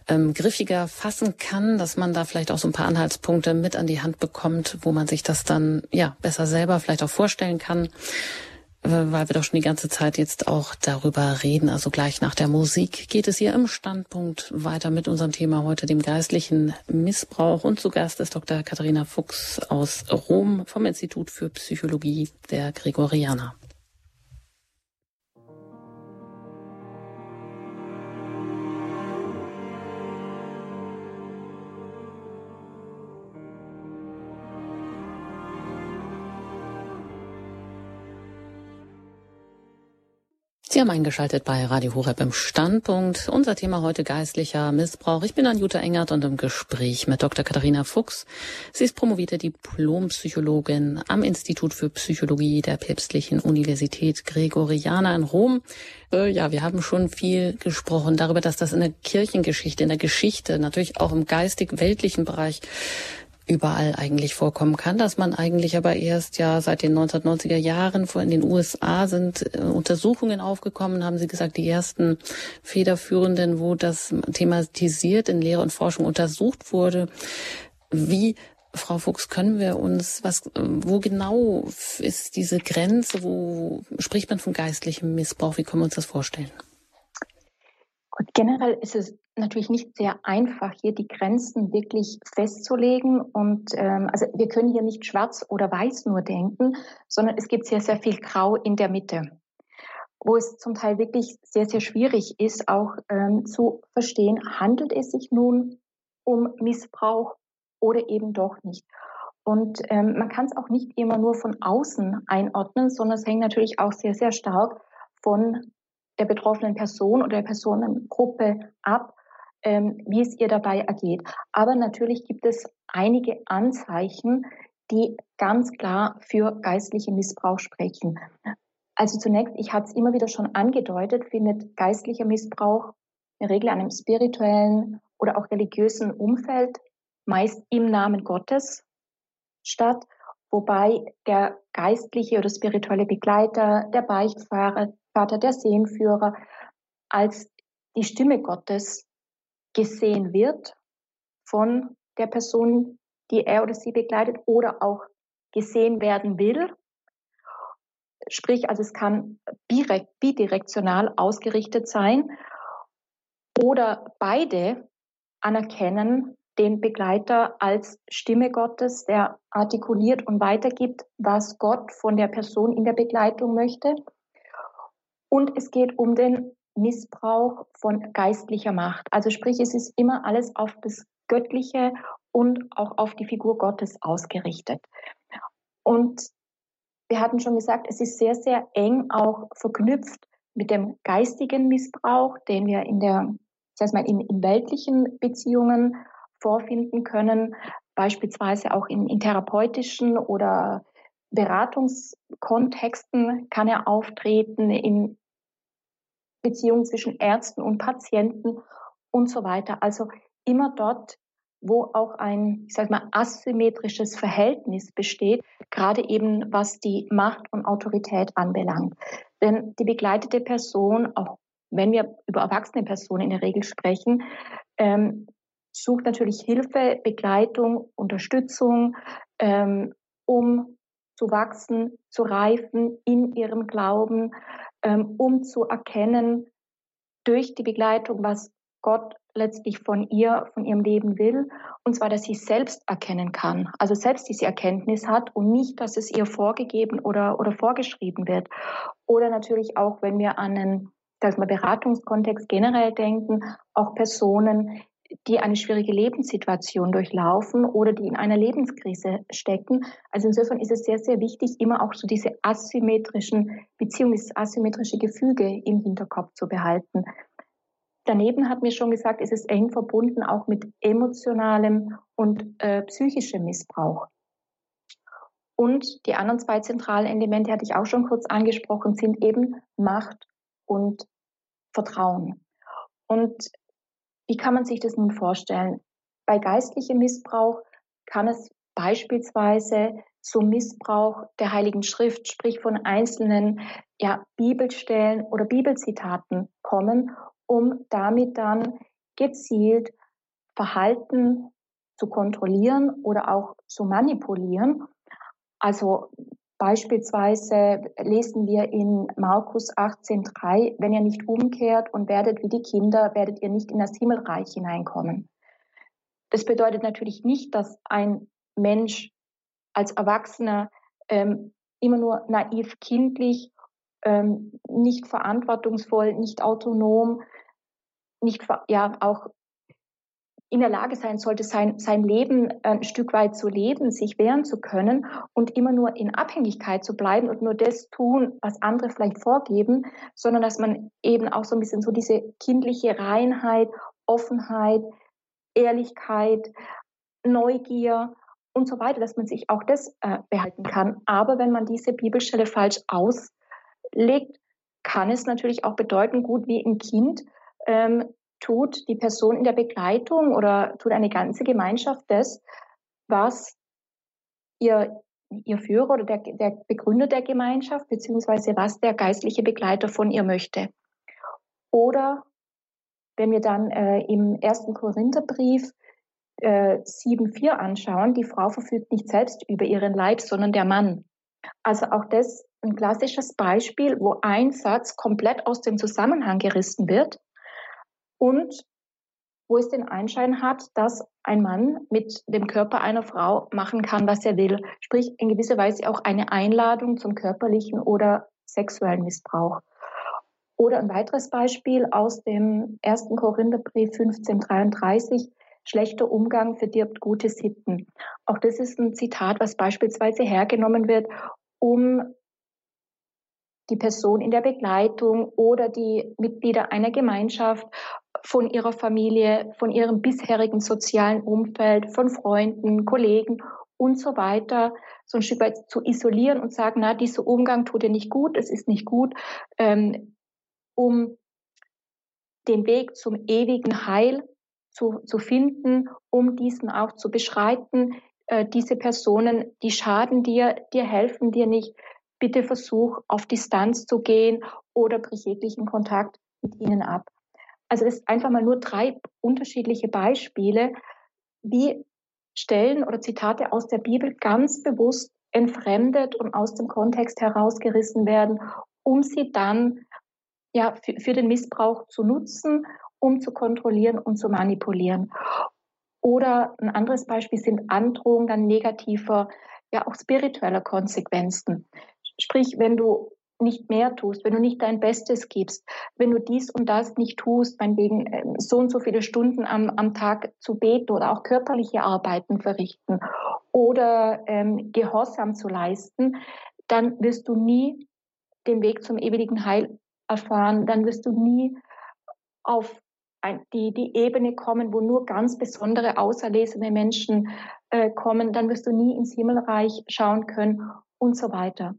ähm, griffiger fassen kann, dass man da vielleicht auch so ein paar Anhaltspunkte mit an die Hand bekommt, wo man sich das dann ja besser selber vielleicht auch vorstellen kann weil wir doch schon die ganze Zeit jetzt auch darüber reden. Also gleich nach der Musik geht es hier im Standpunkt weiter mit unserem Thema heute, dem geistlichen Missbrauch. Und zu Gast ist Dr. Katharina Fuchs aus Rom vom Institut für Psychologie der Gregorianer. Sie haben eingeschaltet bei Radio Horeb im Standpunkt. Unser Thema heute geistlicher Missbrauch. Ich bin Anjuta Engert und im Gespräch mit Dr. Katharina Fuchs. Sie ist promovierte Diplompsychologin am Institut für Psychologie der Päpstlichen Universität Gregoriana in Rom. Äh, ja, wir haben schon viel gesprochen darüber, dass das in der Kirchengeschichte, in der Geschichte, natürlich auch im geistig-weltlichen Bereich überall eigentlich vorkommen kann, dass man eigentlich aber erst ja seit den 1990er Jahren vor in den USA sind äh, Untersuchungen aufgekommen, haben Sie gesagt, die ersten federführenden, wo das thematisiert in Lehre und Forschung untersucht wurde. Wie Frau Fuchs, können wir uns, was, wo genau ist diese Grenze, wo spricht man von geistlichem Missbrauch? Wie können wir uns das vorstellen? Und generell ist es natürlich nicht sehr einfach, hier die Grenzen wirklich festzulegen. Und ähm, also wir können hier nicht schwarz oder weiß nur denken, sondern es gibt sehr, sehr viel Grau in der Mitte, wo es zum Teil wirklich sehr, sehr schwierig ist, auch ähm, zu verstehen, handelt es sich nun um Missbrauch oder eben doch nicht. Und ähm, man kann es auch nicht immer nur von außen einordnen, sondern es hängt natürlich auch sehr, sehr stark von der betroffenen Person oder der Personengruppe ab, ähm, wie es ihr dabei ergeht. Aber natürlich gibt es einige Anzeichen, die ganz klar für geistliche Missbrauch sprechen. Also zunächst, ich hatte es immer wieder schon angedeutet, findet geistlicher Missbrauch in der Regel einem spirituellen oder auch religiösen Umfeld, meist im Namen Gottes statt, wobei der geistliche oder spirituelle Begleiter, der Beichtfahrer, Vater, der Seelenführer als die Stimme Gottes gesehen wird von der Person, die er oder sie begleitet oder auch gesehen werden will. Sprich, also es kann bidirektional ausgerichtet sein oder beide anerkennen den Begleiter als Stimme Gottes, der artikuliert und weitergibt, was Gott von der Person in der Begleitung möchte. Und es geht um den Missbrauch von geistlicher Macht. Also sprich, es ist immer alles auf das Göttliche und auch auf die Figur Gottes ausgerichtet. Und wir hatten schon gesagt, es ist sehr, sehr eng auch verknüpft mit dem geistigen Missbrauch, den wir in der, das heißt mal, in, in weltlichen Beziehungen vorfinden können, beispielsweise auch in, in therapeutischen oder Beratungskontexten kann er auftreten, in Beziehungen zwischen Ärzten und Patienten und so weiter. Also immer dort, wo auch ein, ich sag mal, asymmetrisches Verhältnis besteht, gerade eben was die Macht und Autorität anbelangt. Denn die begleitete Person, auch wenn wir über erwachsene Personen in der Regel sprechen, ähm, sucht natürlich Hilfe, Begleitung, Unterstützung, ähm, um zu wachsen, zu reifen in ihrem Glauben, um zu erkennen durch die Begleitung, was Gott letztlich von ihr, von ihrem Leben will, und zwar, dass sie selbst erkennen kann, also selbst diese Erkenntnis hat und nicht, dass es ihr vorgegeben oder, oder vorgeschrieben wird. Oder natürlich auch, wenn wir an einen dass wir Beratungskontext generell denken, auch Personen, die eine schwierige Lebenssituation durchlaufen oder die in einer Lebenskrise stecken. Also insofern ist es sehr, sehr wichtig, immer auch so diese asymmetrischen Beziehungen, dieses asymmetrische Gefüge im Hinterkopf zu behalten. Daneben hat mir schon gesagt, ist es eng verbunden auch mit emotionalem und äh, psychischem Missbrauch. Und die anderen zwei zentralen Elemente hatte ich auch schon kurz angesprochen, sind eben Macht und Vertrauen. Und wie kann man sich das nun vorstellen? Bei geistlichem Missbrauch kann es beispielsweise zum Missbrauch der Heiligen Schrift, sprich von einzelnen ja, Bibelstellen oder Bibelzitaten kommen, um damit dann gezielt Verhalten zu kontrollieren oder auch zu manipulieren. Also Beispielsweise lesen wir in Markus 18.3, wenn ihr nicht umkehrt und werdet wie die Kinder, werdet ihr nicht in das Himmelreich hineinkommen. Das bedeutet natürlich nicht, dass ein Mensch als Erwachsener ähm, immer nur naiv kindlich, ähm, nicht verantwortungsvoll, nicht autonom, nicht ja auch in der Lage sein sollte, sein, sein Leben ein Stück weit zu leben, sich wehren zu können und immer nur in Abhängigkeit zu bleiben und nur das tun, was andere vielleicht vorgeben, sondern dass man eben auch so ein bisschen so diese kindliche Reinheit, Offenheit, Ehrlichkeit, Neugier und so weiter, dass man sich auch das äh, behalten kann. Aber wenn man diese Bibelstelle falsch auslegt, kann es natürlich auch bedeuten, gut wie ein Kind, ähm, tut die Person in der Begleitung oder tut eine ganze Gemeinschaft das, was ihr, ihr Führer oder der, der Begründer der Gemeinschaft, beziehungsweise was der geistliche Begleiter von ihr möchte. Oder wenn wir dann äh, im ersten Korintherbrief äh, 7.4 anschauen, die Frau verfügt nicht selbst über ihren Leib, sondern der Mann. Also auch das ein klassisches Beispiel, wo ein Satz komplett aus dem Zusammenhang gerissen wird und wo es den Einschein hat, dass ein Mann mit dem Körper einer Frau machen kann, was er will. Sprich, in gewisser Weise auch eine Einladung zum körperlichen oder sexuellen Missbrauch. Oder ein weiteres Beispiel aus dem ersten Korintherbrief 1533, schlechter Umgang verdirbt gute Sitten. Auch das ist ein Zitat, was beispielsweise hergenommen wird, um die Person in der Begleitung oder die Mitglieder einer Gemeinschaft von ihrer Familie, von ihrem bisherigen sozialen Umfeld, von Freunden, Kollegen und so weiter so ein Stück weit zu isolieren und sagen, na, dieser Umgang tut dir nicht gut, es ist nicht gut, ähm, um den Weg zum ewigen Heil zu, zu finden, um diesen auch zu beschreiten. Äh, diese Personen, die schaden dir, dir helfen dir nicht. Bitte versuch, auf Distanz zu gehen oder brich jeglichen Kontakt mit ihnen ab. Also das ist einfach mal nur drei unterschiedliche Beispiele, wie Stellen oder Zitate aus der Bibel ganz bewusst entfremdet und aus dem Kontext herausgerissen werden, um sie dann ja für, für den Missbrauch zu nutzen, um zu kontrollieren und zu manipulieren. Oder ein anderes Beispiel sind Androhungen dann negativer, ja auch spiritueller Konsequenzen. Sprich, wenn du nicht mehr tust, wenn du nicht dein Bestes gibst, wenn du dies und das nicht tust, meinetwegen ähm, so und so viele Stunden am, am Tag zu beten oder auch körperliche Arbeiten verrichten oder ähm, Gehorsam zu leisten, dann wirst du nie den Weg zum ewigen Heil erfahren, dann wirst du nie auf die, die Ebene kommen, wo nur ganz besondere, auserlesene Menschen äh, kommen, dann wirst du nie ins Himmelreich schauen können und so weiter.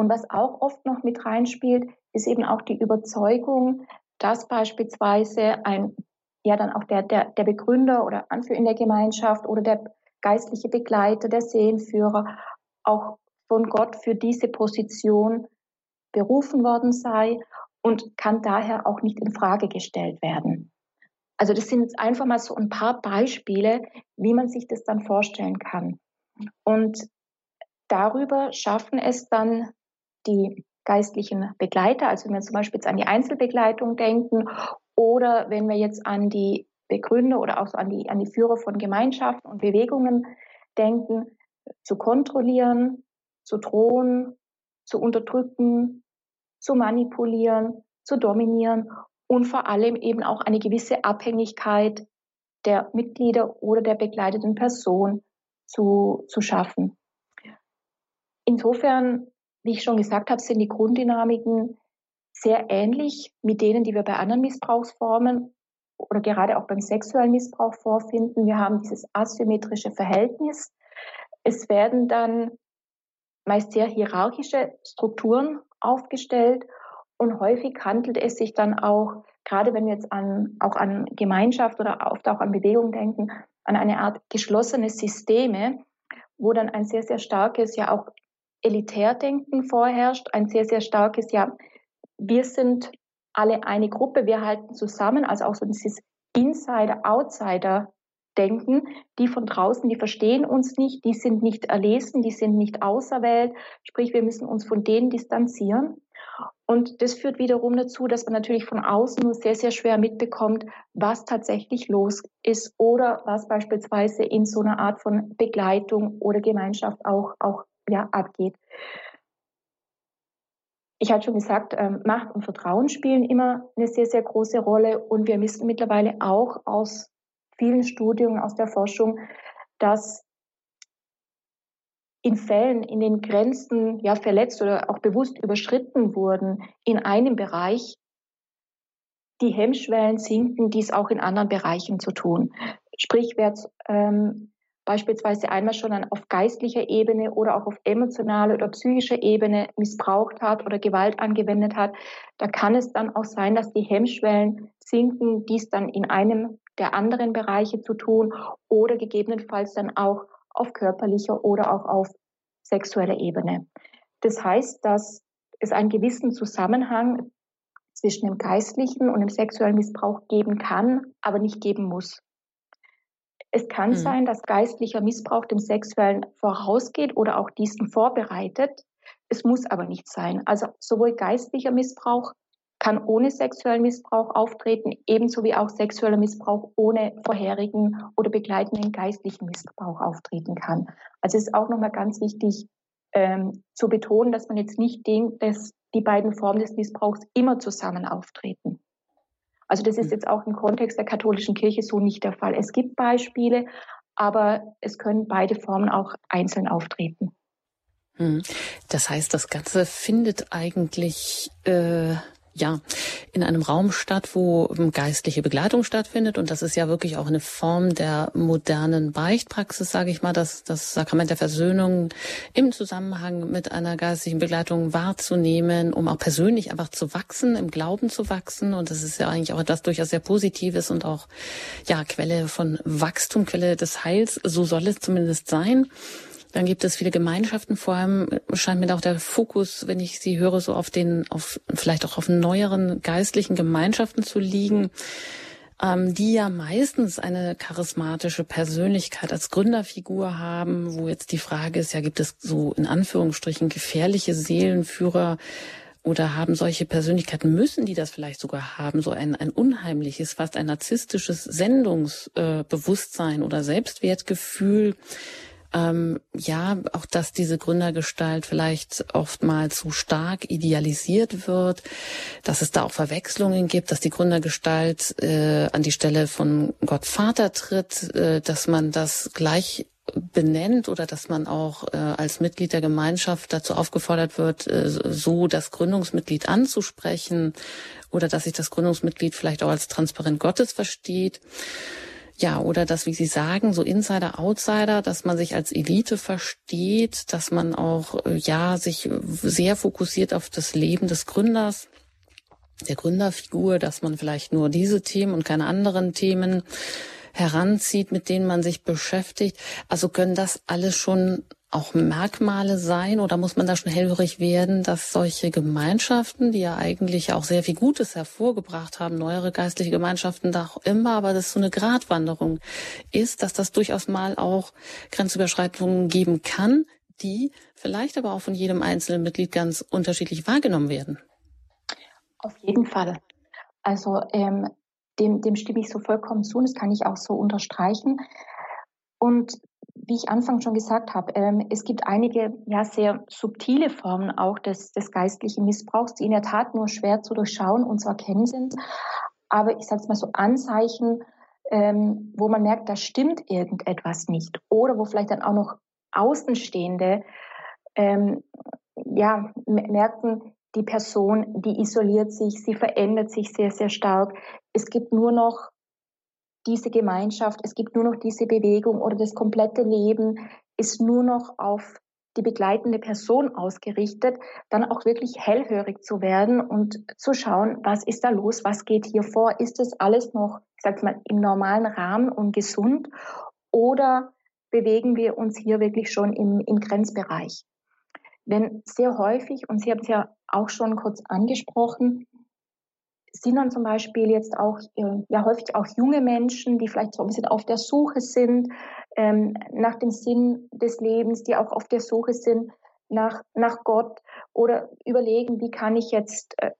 Und was auch oft noch mit reinspielt, ist eben auch die Überzeugung, dass beispielsweise ein, ja dann auch der, der, der Begründer oder Anführer in der Gemeinschaft oder der geistliche Begleiter, der Seelenführer auch von Gott für diese Position berufen worden sei und kann daher auch nicht in Frage gestellt werden. Also das sind jetzt einfach mal so ein paar Beispiele, wie man sich das dann vorstellen kann. Und darüber schaffen es dann die geistlichen Begleiter, also wenn wir zum Beispiel jetzt an die Einzelbegleitung denken Oder wenn wir jetzt an die Begründer oder auch so an die, an die Führer von Gemeinschaften und Bewegungen denken, zu kontrollieren, zu drohen, zu unterdrücken, zu manipulieren, zu dominieren und vor allem eben auch eine gewisse Abhängigkeit der Mitglieder oder der begleiteten Person zu, zu schaffen. Insofern, wie ich schon gesagt habe, sind die Grunddynamiken sehr ähnlich mit denen, die wir bei anderen Missbrauchsformen oder gerade auch beim sexuellen Missbrauch vorfinden. Wir haben dieses asymmetrische Verhältnis. Es werden dann meist sehr hierarchische Strukturen aufgestellt und häufig handelt es sich dann auch, gerade wenn wir jetzt an, auch an Gemeinschaft oder oft auch an Bewegung denken, an eine Art geschlossene Systeme, wo dann ein sehr, sehr starkes, ja auch Elitärdenken vorherrscht, ein sehr, sehr starkes, ja, wir sind alle eine Gruppe, wir halten zusammen, also auch so dieses Insider-Outsider denken, die von draußen, die verstehen uns nicht, die sind nicht erlesen, die sind nicht auserwählt, sprich wir müssen uns von denen distanzieren. Und das führt wiederum dazu, dass man natürlich von außen nur sehr, sehr schwer mitbekommt, was tatsächlich los ist oder was beispielsweise in so einer Art von Begleitung oder Gemeinschaft auch, auch ja, abgeht. Ich hatte schon gesagt, ähm, Macht und Vertrauen spielen immer eine sehr, sehr große Rolle. Und wir wissen mittlerweile auch aus vielen Studien, aus der Forschung, dass in Fällen, in denen Grenzen ja verletzt oder auch bewusst überschritten wurden in einem Bereich, die Hemmschwellen sinken, dies auch in anderen Bereichen zu tun. Sprich, wer ähm, beispielsweise einmal schon auf geistlicher Ebene oder auch auf emotionaler oder psychischer Ebene missbraucht hat oder Gewalt angewendet hat, da kann es dann auch sein, dass die Hemmschwellen sinken, dies dann in einem der anderen Bereiche zu tun oder gegebenenfalls dann auch auf körperlicher oder auch auf sexueller Ebene. Das heißt, dass es einen gewissen Zusammenhang zwischen dem geistlichen und dem sexuellen Missbrauch geben kann, aber nicht geben muss. Es kann mhm. sein, dass geistlicher Missbrauch dem sexuellen vorausgeht oder auch diesen vorbereitet. Es muss aber nicht sein. Also sowohl geistlicher Missbrauch kann ohne sexuellen Missbrauch auftreten, ebenso wie auch sexueller Missbrauch ohne vorherigen oder begleitenden geistlichen Missbrauch auftreten kann. Also es ist auch nochmal ganz wichtig ähm, zu betonen, dass man jetzt nicht denkt, dass die beiden Formen des Missbrauchs immer zusammen auftreten. Also das ist hm. jetzt auch im Kontext der katholischen Kirche so nicht der Fall. Es gibt Beispiele, aber es können beide Formen auch einzeln auftreten. Hm. Das heißt, das Ganze findet eigentlich äh, ja, in einem Raum statt, wo geistliche Begleitung stattfindet. Und das ist ja wirklich auch eine Form der modernen Beichtpraxis, sage ich mal, das, das Sakrament der Versöhnung im Zusammenhang mit einer geistlichen Begleitung wahrzunehmen, um auch persönlich einfach zu wachsen, im Glauben zu wachsen. Und das ist ja eigentlich auch etwas durchaus sehr Positives und auch, ja, Quelle von Wachstum, Quelle des Heils. So soll es zumindest sein. Dann gibt es viele Gemeinschaften, vor allem scheint mir auch der Fokus, wenn ich sie höre, so auf den, auf vielleicht auch auf neueren geistlichen Gemeinschaften zu liegen, ähm, die ja meistens eine charismatische Persönlichkeit als Gründerfigur haben, wo jetzt die Frage ist, ja, gibt es so in Anführungsstrichen gefährliche Seelenführer, oder haben solche Persönlichkeiten, müssen die das vielleicht sogar haben, so ein, ein unheimliches, fast ein narzisstisches Sendungsbewusstsein oder Selbstwertgefühl, ähm, ja, auch dass diese Gründergestalt vielleicht oftmals zu stark idealisiert wird, dass es da auch Verwechslungen gibt, dass die Gründergestalt äh, an die Stelle von Gott Vater tritt, äh, dass man das gleich benennt oder dass man auch äh, als Mitglied der Gemeinschaft dazu aufgefordert wird, äh, so das Gründungsmitglied anzusprechen oder dass sich das Gründungsmitglied vielleicht auch als Transparent Gottes versteht. Ja, oder dass, wie Sie sagen, so Insider, Outsider, dass man sich als Elite versteht, dass man auch, äh, ja, sich sehr fokussiert auf das Leben des Gründers, der Gründerfigur, dass man vielleicht nur diese Themen und keine anderen Themen heranzieht, mit denen man sich beschäftigt. Also können das alles schon auch Merkmale sein oder muss man da schon hellhörig werden, dass solche Gemeinschaften, die ja eigentlich auch sehr viel Gutes hervorgebracht haben, neuere geistliche Gemeinschaften da auch immer, aber das so eine Gratwanderung ist, dass das durchaus mal auch Grenzüberschreitungen geben kann, die vielleicht aber auch von jedem einzelnen Mitglied ganz unterschiedlich wahrgenommen werden. Auf jeden Fall. Also ähm, dem, dem stimme ich so vollkommen zu. Das kann ich auch so unterstreichen. Und wie ich anfangs schon gesagt habe, ähm, es gibt einige ja sehr subtile Formen auch des, des geistlichen Missbrauchs, die in der Tat nur schwer zu durchschauen und zu erkennen sind. Aber ich sage es mal so Anzeichen, ähm, wo man merkt, da stimmt irgendetwas nicht. Oder wo vielleicht dann auch noch Außenstehende ähm, ja, merken, die Person, die isoliert sich, sie verändert sich sehr, sehr stark. Es gibt nur noch diese Gemeinschaft, es gibt nur noch diese Bewegung oder das komplette Leben ist nur noch auf die begleitende Person ausgerichtet, dann auch wirklich hellhörig zu werden und zu schauen, was ist da los, was geht hier vor, ist das alles noch, ich sag's mal, im normalen Rahmen und gesund oder bewegen wir uns hier wirklich schon im, im Grenzbereich? Denn sehr häufig, und Sie haben es ja auch schon kurz angesprochen, sind dann zum Beispiel jetzt auch äh, ja häufig auch junge Menschen, die vielleicht so ein bisschen auf der Suche sind ähm, nach dem Sinn des Lebens, die auch auf der Suche sind nach nach Gott oder überlegen, wie kann ich jetzt äh,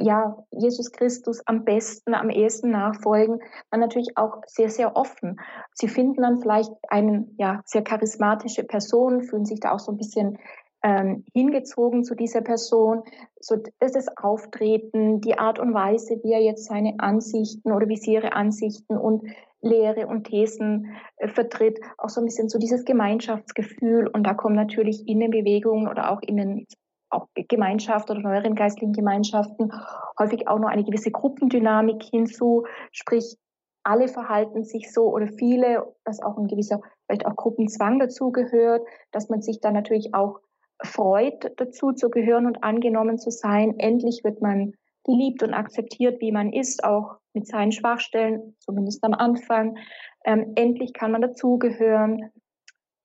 ja Jesus Christus am besten, am ehesten nachfolgen, dann natürlich auch sehr sehr offen. Sie finden dann vielleicht einen ja sehr charismatische Person, fühlen sich da auch so ein bisschen ähm, hingezogen zu dieser Person, so dass das Auftreten, die Art und Weise, wie er jetzt seine Ansichten oder wie sie ihre Ansichten und Lehre und Thesen äh, vertritt, auch so ein bisschen so dieses Gemeinschaftsgefühl. Und da kommen natürlich in den Bewegungen oder auch in den auch Gemeinschaft oder neueren geistlichen Gemeinschaften häufig auch noch eine gewisse Gruppendynamik hinzu, sprich alle verhalten sich so oder viele, dass auch ein gewisser vielleicht auch Gruppenzwang dazugehört, dass man sich dann natürlich auch freut, dazu zu gehören und angenommen zu sein. Endlich wird man geliebt und akzeptiert, wie man ist, auch mit seinen Schwachstellen, zumindest am Anfang. Ähm, endlich kann man dazugehören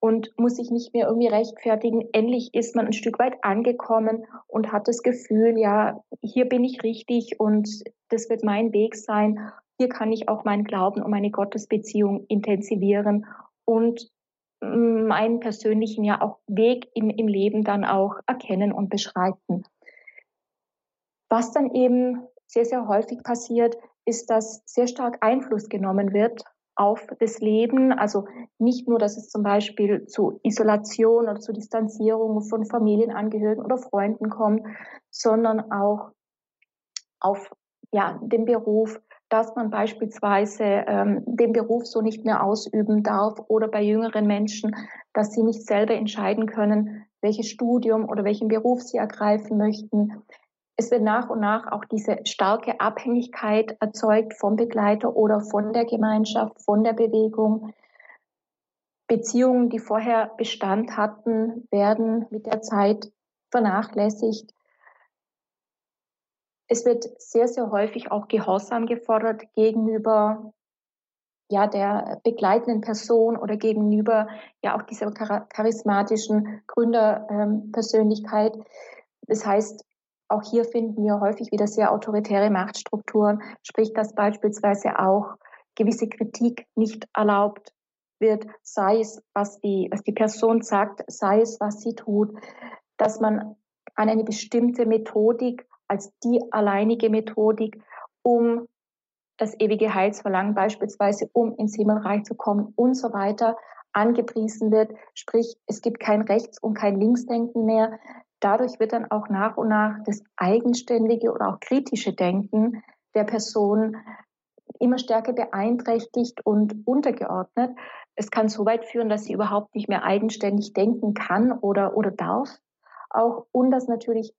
und muss sich nicht mehr irgendwie rechtfertigen. Endlich ist man ein Stück weit angekommen und hat das Gefühl, ja, hier bin ich richtig und das wird mein Weg sein. Hier kann ich auch meinen Glauben und meine Gottesbeziehung intensivieren und meinen persönlichen ja auch Weg im, im Leben dann auch erkennen und beschreiten. Was dann eben sehr, sehr häufig passiert, ist, dass sehr stark Einfluss genommen wird auf das Leben. Also nicht nur, dass es zum Beispiel zu Isolation oder zu Distanzierung von Familienangehörigen oder Freunden kommt, sondern auch auf ja, den Beruf, dass man beispielsweise ähm, den Beruf so nicht mehr ausüben darf oder bei jüngeren Menschen, dass sie nicht selber entscheiden können, welches Studium oder welchen Beruf sie ergreifen möchten. Es wird nach und nach auch diese starke Abhängigkeit erzeugt vom Begleiter oder von der Gemeinschaft, von der Bewegung. Beziehungen, die vorher Bestand hatten, werden mit der Zeit vernachlässigt. Es wird sehr, sehr häufig auch Gehorsam gefordert gegenüber ja, der begleitenden Person oder gegenüber ja auch dieser charismatischen Gründerpersönlichkeit. Das heißt, auch hier finden wir häufig wieder sehr autoritäre Machtstrukturen, sprich, dass beispielsweise auch gewisse Kritik nicht erlaubt wird, sei es, was die, was die Person sagt, sei es, was sie tut, dass man an eine bestimmte Methodik als die alleinige Methodik, um das ewige Heilsverlangen beispielsweise, um ins Himmelreich zu kommen und so weiter, angepriesen wird. Sprich, es gibt kein Rechts- und kein Linksdenken mehr. Dadurch wird dann auch nach und nach das eigenständige oder auch kritische Denken der Person immer stärker beeinträchtigt und untergeordnet. Es kann so weit führen, dass sie überhaupt nicht mehr eigenständig denken kann oder, oder darf. Auch und dass natürlich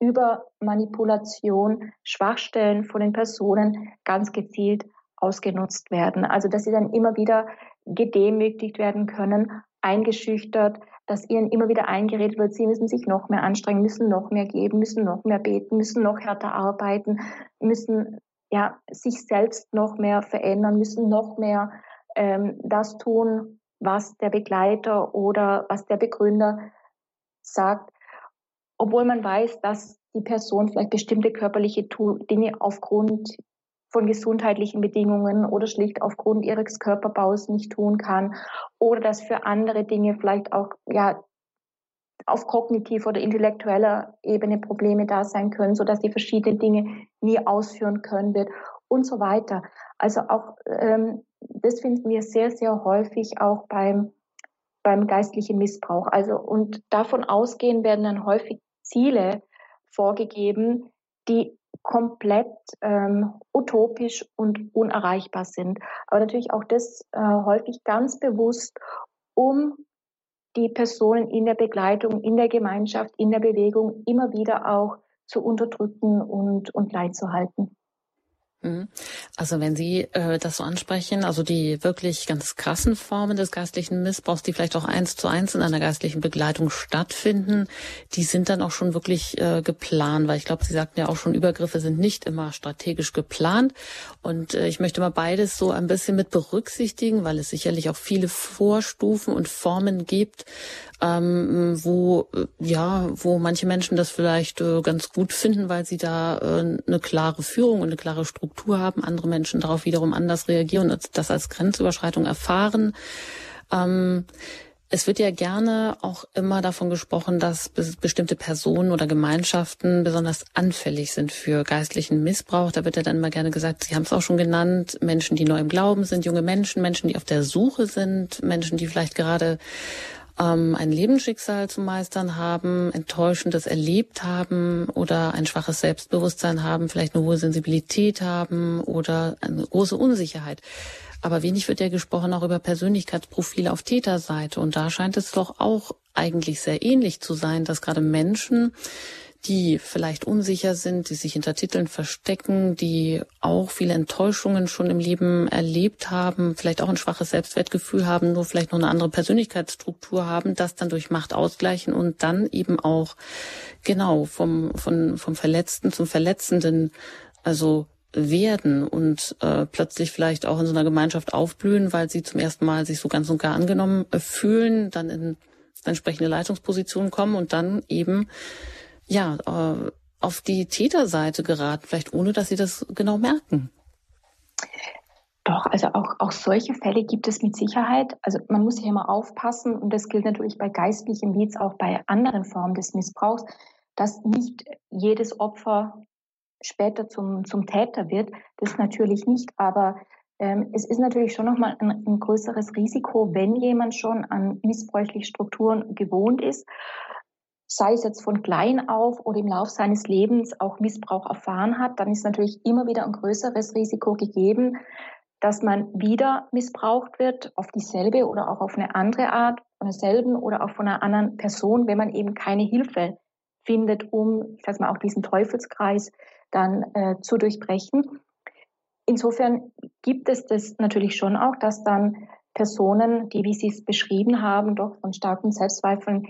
über Manipulation Schwachstellen von den Personen ganz gezielt ausgenutzt werden. Also dass sie dann immer wieder gedemütigt werden können, eingeschüchtert, dass ihnen immer wieder eingeredet wird, sie müssen sich noch mehr anstrengen, müssen noch mehr geben, müssen noch mehr beten, müssen noch härter arbeiten, müssen ja sich selbst noch mehr verändern, müssen noch mehr ähm, das tun, was der Begleiter oder was der Begründer sagt obwohl man weiß, dass die Person vielleicht bestimmte körperliche Dinge aufgrund von gesundheitlichen Bedingungen oder schlicht aufgrund ihres Körperbaus nicht tun kann oder dass für andere Dinge vielleicht auch ja auf kognitiver oder intellektueller Ebene Probleme da sein können, so dass sie verschiedene Dinge nie ausführen können wird und so weiter. Also auch ähm, das finden wir sehr, sehr häufig auch beim, beim geistlichen Missbrauch. Also und davon ausgehen werden dann häufig Ziele vorgegeben, die komplett ähm, utopisch und unerreichbar sind. Aber natürlich auch das äh, häufig ganz bewusst, um die Personen in der Begleitung, in der Gemeinschaft, in der Bewegung immer wieder auch zu unterdrücken und, und Leid zu halten. Mhm. Also wenn Sie äh, das so ansprechen, also die wirklich ganz krassen Formen des geistlichen Missbrauchs, die vielleicht auch eins zu eins in einer geistlichen Begleitung stattfinden, die sind dann auch schon wirklich äh, geplant, weil ich glaube, Sie sagten ja auch schon, Übergriffe sind nicht immer strategisch geplant. Und äh, ich möchte mal beides so ein bisschen mit berücksichtigen, weil es sicherlich auch viele Vorstufen und Formen gibt, ähm, wo äh, ja, wo manche Menschen das vielleicht äh, ganz gut finden, weil sie da äh, eine klare Führung und eine klare Struktur haben, andere Menschen darauf wiederum anders reagieren und das als Grenzüberschreitung erfahren. Ähm, es wird ja gerne auch immer davon gesprochen, dass bestimmte Personen oder Gemeinschaften besonders anfällig sind für geistlichen Missbrauch. Da wird ja dann immer gerne gesagt, Sie haben es auch schon genannt, Menschen, die neu im Glauben sind, junge Menschen, Menschen, die auf der Suche sind, Menschen, die vielleicht gerade ähm, ein Lebensschicksal zu meistern haben, Enttäuschendes erlebt haben oder ein schwaches Selbstbewusstsein haben, vielleicht eine hohe Sensibilität haben oder eine große Unsicherheit. Aber wenig wird ja gesprochen auch über Persönlichkeitsprofile auf Täterseite. Und da scheint es doch auch eigentlich sehr ähnlich zu sein, dass gerade Menschen, die vielleicht unsicher sind, die sich hinter Titeln verstecken, die auch viele Enttäuschungen schon im Leben erlebt haben, vielleicht auch ein schwaches Selbstwertgefühl haben, nur vielleicht noch eine andere Persönlichkeitsstruktur haben, das dann durch Macht ausgleichen und dann eben auch genau vom, vom, vom Verletzten zum Verletzenden, also werden und äh, plötzlich vielleicht auch in so einer Gemeinschaft aufblühen, weil sie zum ersten Mal sich so ganz und gar angenommen fühlen, dann in entsprechende Leitungspositionen kommen und dann eben ja, äh, auf die Täterseite geraten, vielleicht ohne dass sie das genau merken. Doch, also auch, auch solche Fälle gibt es mit Sicherheit. Also man muss hier immer aufpassen und das gilt natürlich bei geistlichem wie auch bei anderen Formen des Missbrauchs, dass nicht jedes Opfer später zum, zum Täter wird. Das natürlich nicht, aber ähm, es ist natürlich schon nochmal ein, ein größeres Risiko, wenn jemand schon an missbräuchliche Strukturen gewohnt ist sei es jetzt von klein auf oder im Laufe seines Lebens auch Missbrauch erfahren hat, dann ist natürlich immer wieder ein größeres Risiko gegeben, dass man wieder missbraucht wird auf dieselbe oder auch auf eine andere Art, von derselben oder auch von einer anderen Person, wenn man eben keine Hilfe findet, um, ich sag mal, auch diesen Teufelskreis dann äh, zu durchbrechen. Insofern gibt es das natürlich schon auch, dass dann Personen, die, wie Sie es beschrieben haben, doch von starken Selbstzweifeln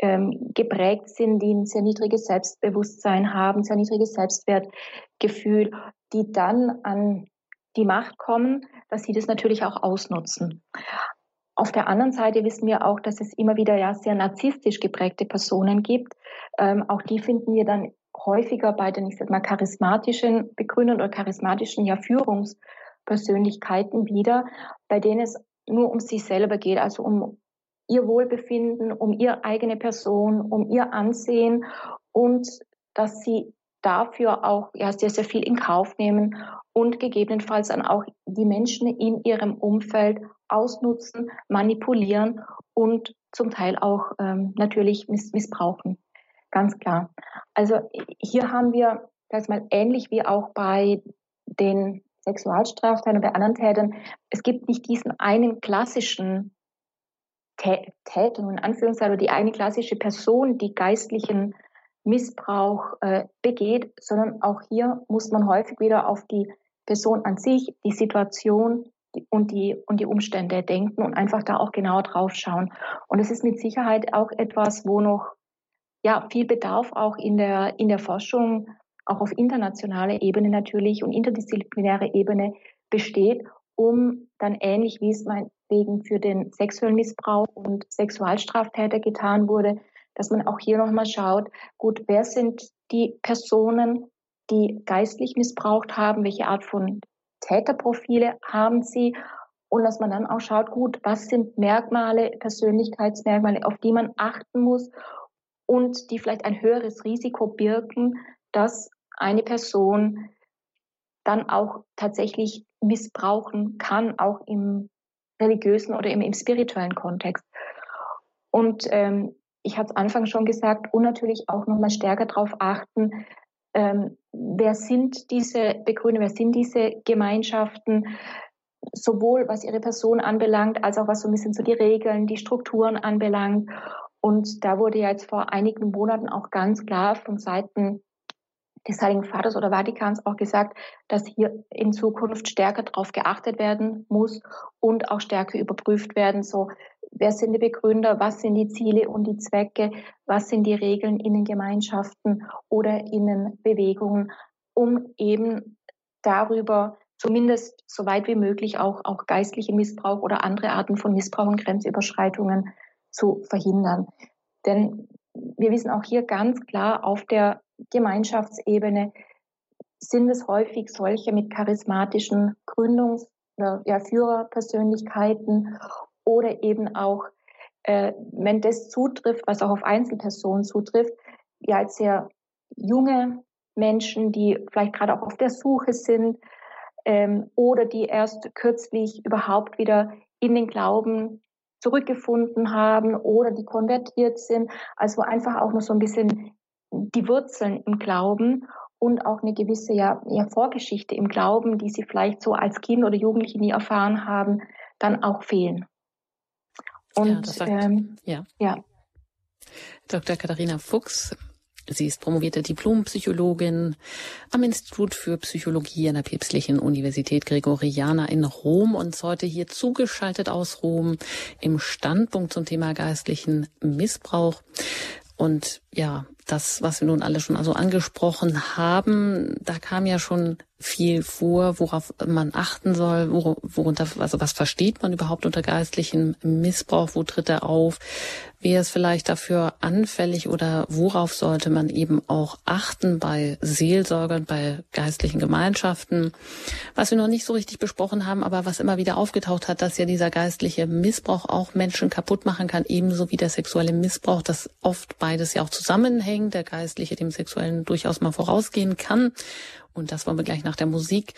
ähm, geprägt sind, die ein sehr niedriges Selbstbewusstsein haben, sehr niedriges Selbstwertgefühl, die dann an die Macht kommen, dass sie das natürlich auch ausnutzen. Auf der anderen Seite wissen wir auch, dass es immer wieder ja sehr narzisstisch geprägte Personen gibt. Ähm, auch die finden wir dann häufiger bei den, ich sag mal, charismatischen Begründern oder charismatischen ja, Führungspersönlichkeiten wieder, bei denen es nur um sich selber geht, also um ihr Wohlbefinden, um ihre eigene Person, um ihr Ansehen und dass sie dafür auch ja, sehr, sehr viel in Kauf nehmen und gegebenenfalls dann auch die Menschen in ihrem Umfeld ausnutzen, manipulieren und zum Teil auch ähm, natürlich miss missbrauchen. Ganz klar. Also hier haben wir, das mal ähnlich wie auch bei den Sexualstraftätern und bei anderen Tätern, es gibt nicht diesen einen klassischen Täter, in Anführungszeichen, die eine klassische Person, die geistlichen Missbrauch äh, begeht, sondern auch hier muss man häufig wieder auf die Person an sich, die Situation und die, und die Umstände denken und einfach da auch genauer drauf schauen. Und es ist mit Sicherheit auch etwas, wo noch ja, viel Bedarf auch in der, in der Forschung, auch auf internationaler Ebene natürlich und interdisziplinärer Ebene besteht, um dann ähnlich wie es meinetwegen für den sexuellen Missbrauch und Sexualstraftäter getan wurde, dass man auch hier nochmal schaut, gut, wer sind die Personen, die geistlich missbraucht haben, welche Art von Täterprofile haben sie? Und dass man dann auch schaut, gut, was sind Merkmale, Persönlichkeitsmerkmale, auf die man achten muss und die vielleicht ein höheres Risiko birken, dass eine Person dann auch tatsächlich missbrauchen kann, auch im religiösen oder im, im spirituellen Kontext. Und ähm, ich hatte es Anfang schon gesagt, und natürlich auch nochmal stärker darauf achten, ähm, wer sind diese Begründer, wer sind diese Gemeinschaften, sowohl was ihre Person anbelangt, als auch was so ein bisschen so die Regeln, die Strukturen anbelangt. Und da wurde ja jetzt vor einigen Monaten auch ganz klar von Seiten des Heiligen Vaters oder Vatikans auch gesagt, dass hier in Zukunft stärker darauf geachtet werden muss und auch stärker überprüft werden, so wer sind die Begründer, was sind die Ziele und die Zwecke, was sind die Regeln in den Gemeinschaften oder in den Bewegungen, um eben darüber zumindest so weit wie möglich auch, auch geistliche Missbrauch oder andere Arten von Missbrauch und Grenzüberschreitungen zu verhindern. Denn wir wissen auch hier ganz klar, auf der Gemeinschaftsebene sind es häufig solche mit charismatischen Gründungs- oder ja, Führerpersönlichkeiten oder eben auch, äh, wenn das zutrifft, was auch auf Einzelpersonen zutrifft, ja sehr junge Menschen, die vielleicht gerade auch auf der Suche sind ähm, oder die erst kürzlich überhaupt wieder in den Glauben zurückgefunden haben oder die konvertiert sind. Also einfach auch noch so ein bisschen die Wurzeln im Glauben und auch eine gewisse ja, ja, Vorgeschichte im Glauben, die sie vielleicht so als Kind oder Jugendliche nie erfahren haben, dann auch fehlen. Und ja, sagt, ähm, ja. ja. Dr. Katharina Fuchs, Sie ist promovierte Diplompsychologin am Institut für Psychologie an der Päpstlichen Universität Gregoriana in Rom und ist heute hier zugeschaltet aus Rom im Standpunkt zum Thema geistlichen Missbrauch. Und ja, das, was wir nun alle schon also angesprochen haben, da kam ja schon viel vor, worauf man achten soll, worunter, also was versteht man überhaupt unter geistlichem Missbrauch, wo tritt er auf, wer ist vielleicht dafür anfällig oder worauf sollte man eben auch achten bei Seelsorgern, bei geistlichen Gemeinschaften. Was wir noch nicht so richtig besprochen haben, aber was immer wieder aufgetaucht hat, dass ja dieser geistliche Missbrauch auch Menschen kaputt machen kann, ebenso wie der sexuelle Missbrauch, dass oft beides ja auch zusammenhängt, der geistliche dem sexuellen durchaus mal vorausgehen kann. Und das wollen wir gleich nach der Musik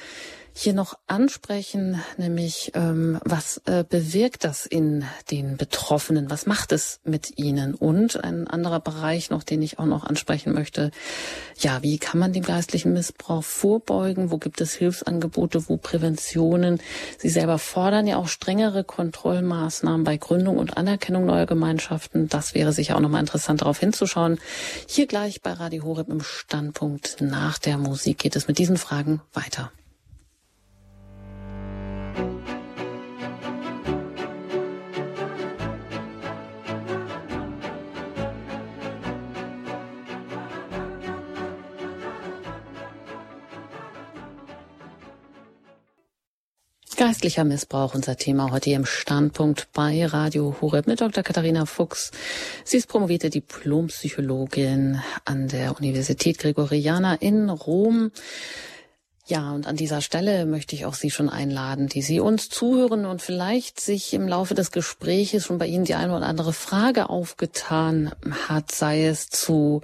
hier noch ansprechen, nämlich ähm, was äh, bewirkt das in den Betroffenen? Was macht es mit ihnen? Und ein anderer Bereich noch, den ich auch noch ansprechen möchte. Ja, wie kann man dem geistlichen Missbrauch vorbeugen? Wo gibt es Hilfsangebote? Wo Präventionen? Sie selber fordern ja auch strengere Kontrollmaßnahmen bei Gründung und Anerkennung neuer Gemeinschaften. Das wäre sicher auch nochmal interessant, darauf hinzuschauen. Hier gleich bei Radio Horeb im Standpunkt nach der Musik geht es mit diesen Fragen weiter. Geistlicher Missbrauch, unser Thema heute hier im Standpunkt bei Radio Horeb mit Dr. Katharina Fuchs. Sie ist promovierte Diplompsychologin an der Universität Gregoriana in Rom. Ja, und an dieser Stelle möchte ich auch Sie schon einladen, die Sie uns zuhören und vielleicht sich im Laufe des Gespräches schon bei Ihnen die eine oder andere Frage aufgetan hat, sei es zu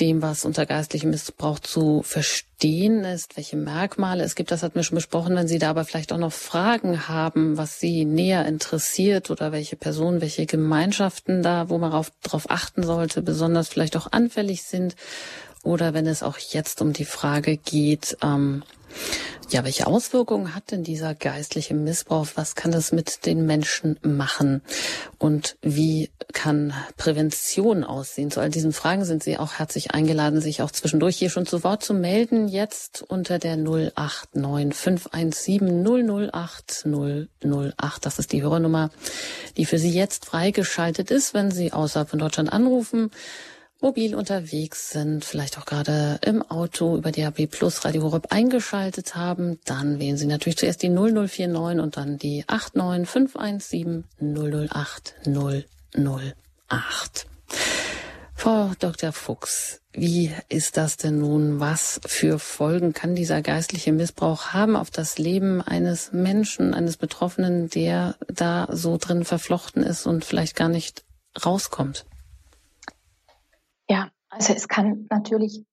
dem, was unter geistlichem Missbrauch zu verstehen ist, welche Merkmale es gibt. Das hat mir schon besprochen. Wenn Sie da aber vielleicht auch noch Fragen haben, was Sie näher interessiert oder welche Personen, welche Gemeinschaften da, wo man darauf achten sollte, besonders vielleicht auch anfällig sind oder wenn es auch jetzt um die Frage geht, ähm, ja, welche Auswirkungen hat denn dieser geistliche Missbrauch? Was kann das mit den Menschen machen? Und wie kann Prävention aussehen? Zu all diesen Fragen sind Sie auch herzlich eingeladen, sich auch zwischendurch hier schon zu Wort zu melden. Jetzt unter der 089 517 008 008. Das ist die Hörernummer, die für Sie jetzt freigeschaltet ist, wenn Sie außerhalb von Deutschland anrufen mobil unterwegs sind, vielleicht auch gerade im Auto über DAB Plus Radio Horeb eingeschaltet haben, dann wählen Sie natürlich zuerst die 0049 und dann die 89517 008 008. Frau Dr. Fuchs, wie ist das denn nun? Was für Folgen kann dieser geistliche Missbrauch haben auf das Leben eines Menschen, eines Betroffenen, der da so drin verflochten ist und vielleicht gar nicht rauskommt? Ja, also es kann natürlich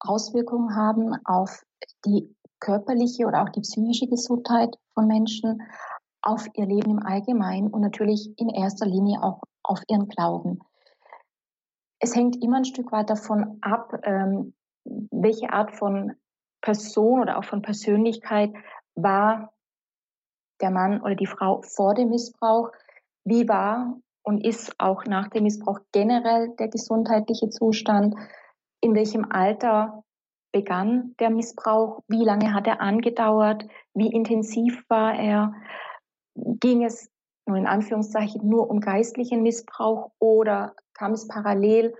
Auswirkungen haben auf die körperliche oder auch die psychische Gesundheit von Menschen, auf ihr Leben im Allgemeinen und natürlich in erster Linie auch auf ihren Glauben. Es hängt immer ein Stück weit davon ab, ähm, welche Art von Person oder auch von Persönlichkeit war der Mann oder die Frau vor dem Missbrauch, wie war und ist auch nach dem Missbrauch generell der gesundheitliche Zustand, in welchem Alter begann der Missbrauch, wie lange hat er angedauert, wie intensiv war er, ging es nur in Anführungszeichen nur um geistlichen Missbrauch oder kam es parallel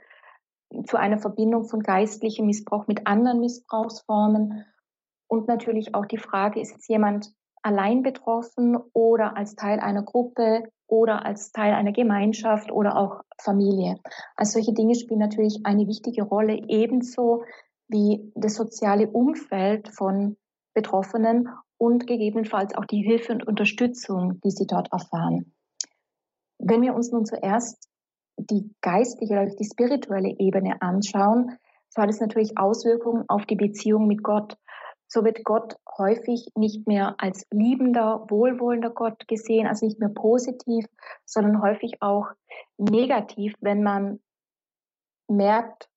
zu einer Verbindung von geistlichem Missbrauch mit anderen Missbrauchsformen? Und natürlich auch die Frage, ist jetzt jemand allein betroffen oder als Teil einer Gruppe oder als Teil einer Gemeinschaft oder auch Familie. Also solche Dinge spielen natürlich eine wichtige Rolle, ebenso wie das soziale Umfeld von Betroffenen und gegebenenfalls auch die Hilfe und Unterstützung, die sie dort erfahren. Wenn wir uns nun zuerst die geistliche oder die spirituelle Ebene anschauen, so hat es natürlich Auswirkungen auf die Beziehung mit Gott. So wird Gott häufig nicht mehr als liebender, wohlwollender Gott gesehen, also nicht mehr positiv, sondern häufig auch negativ, wenn man merkt,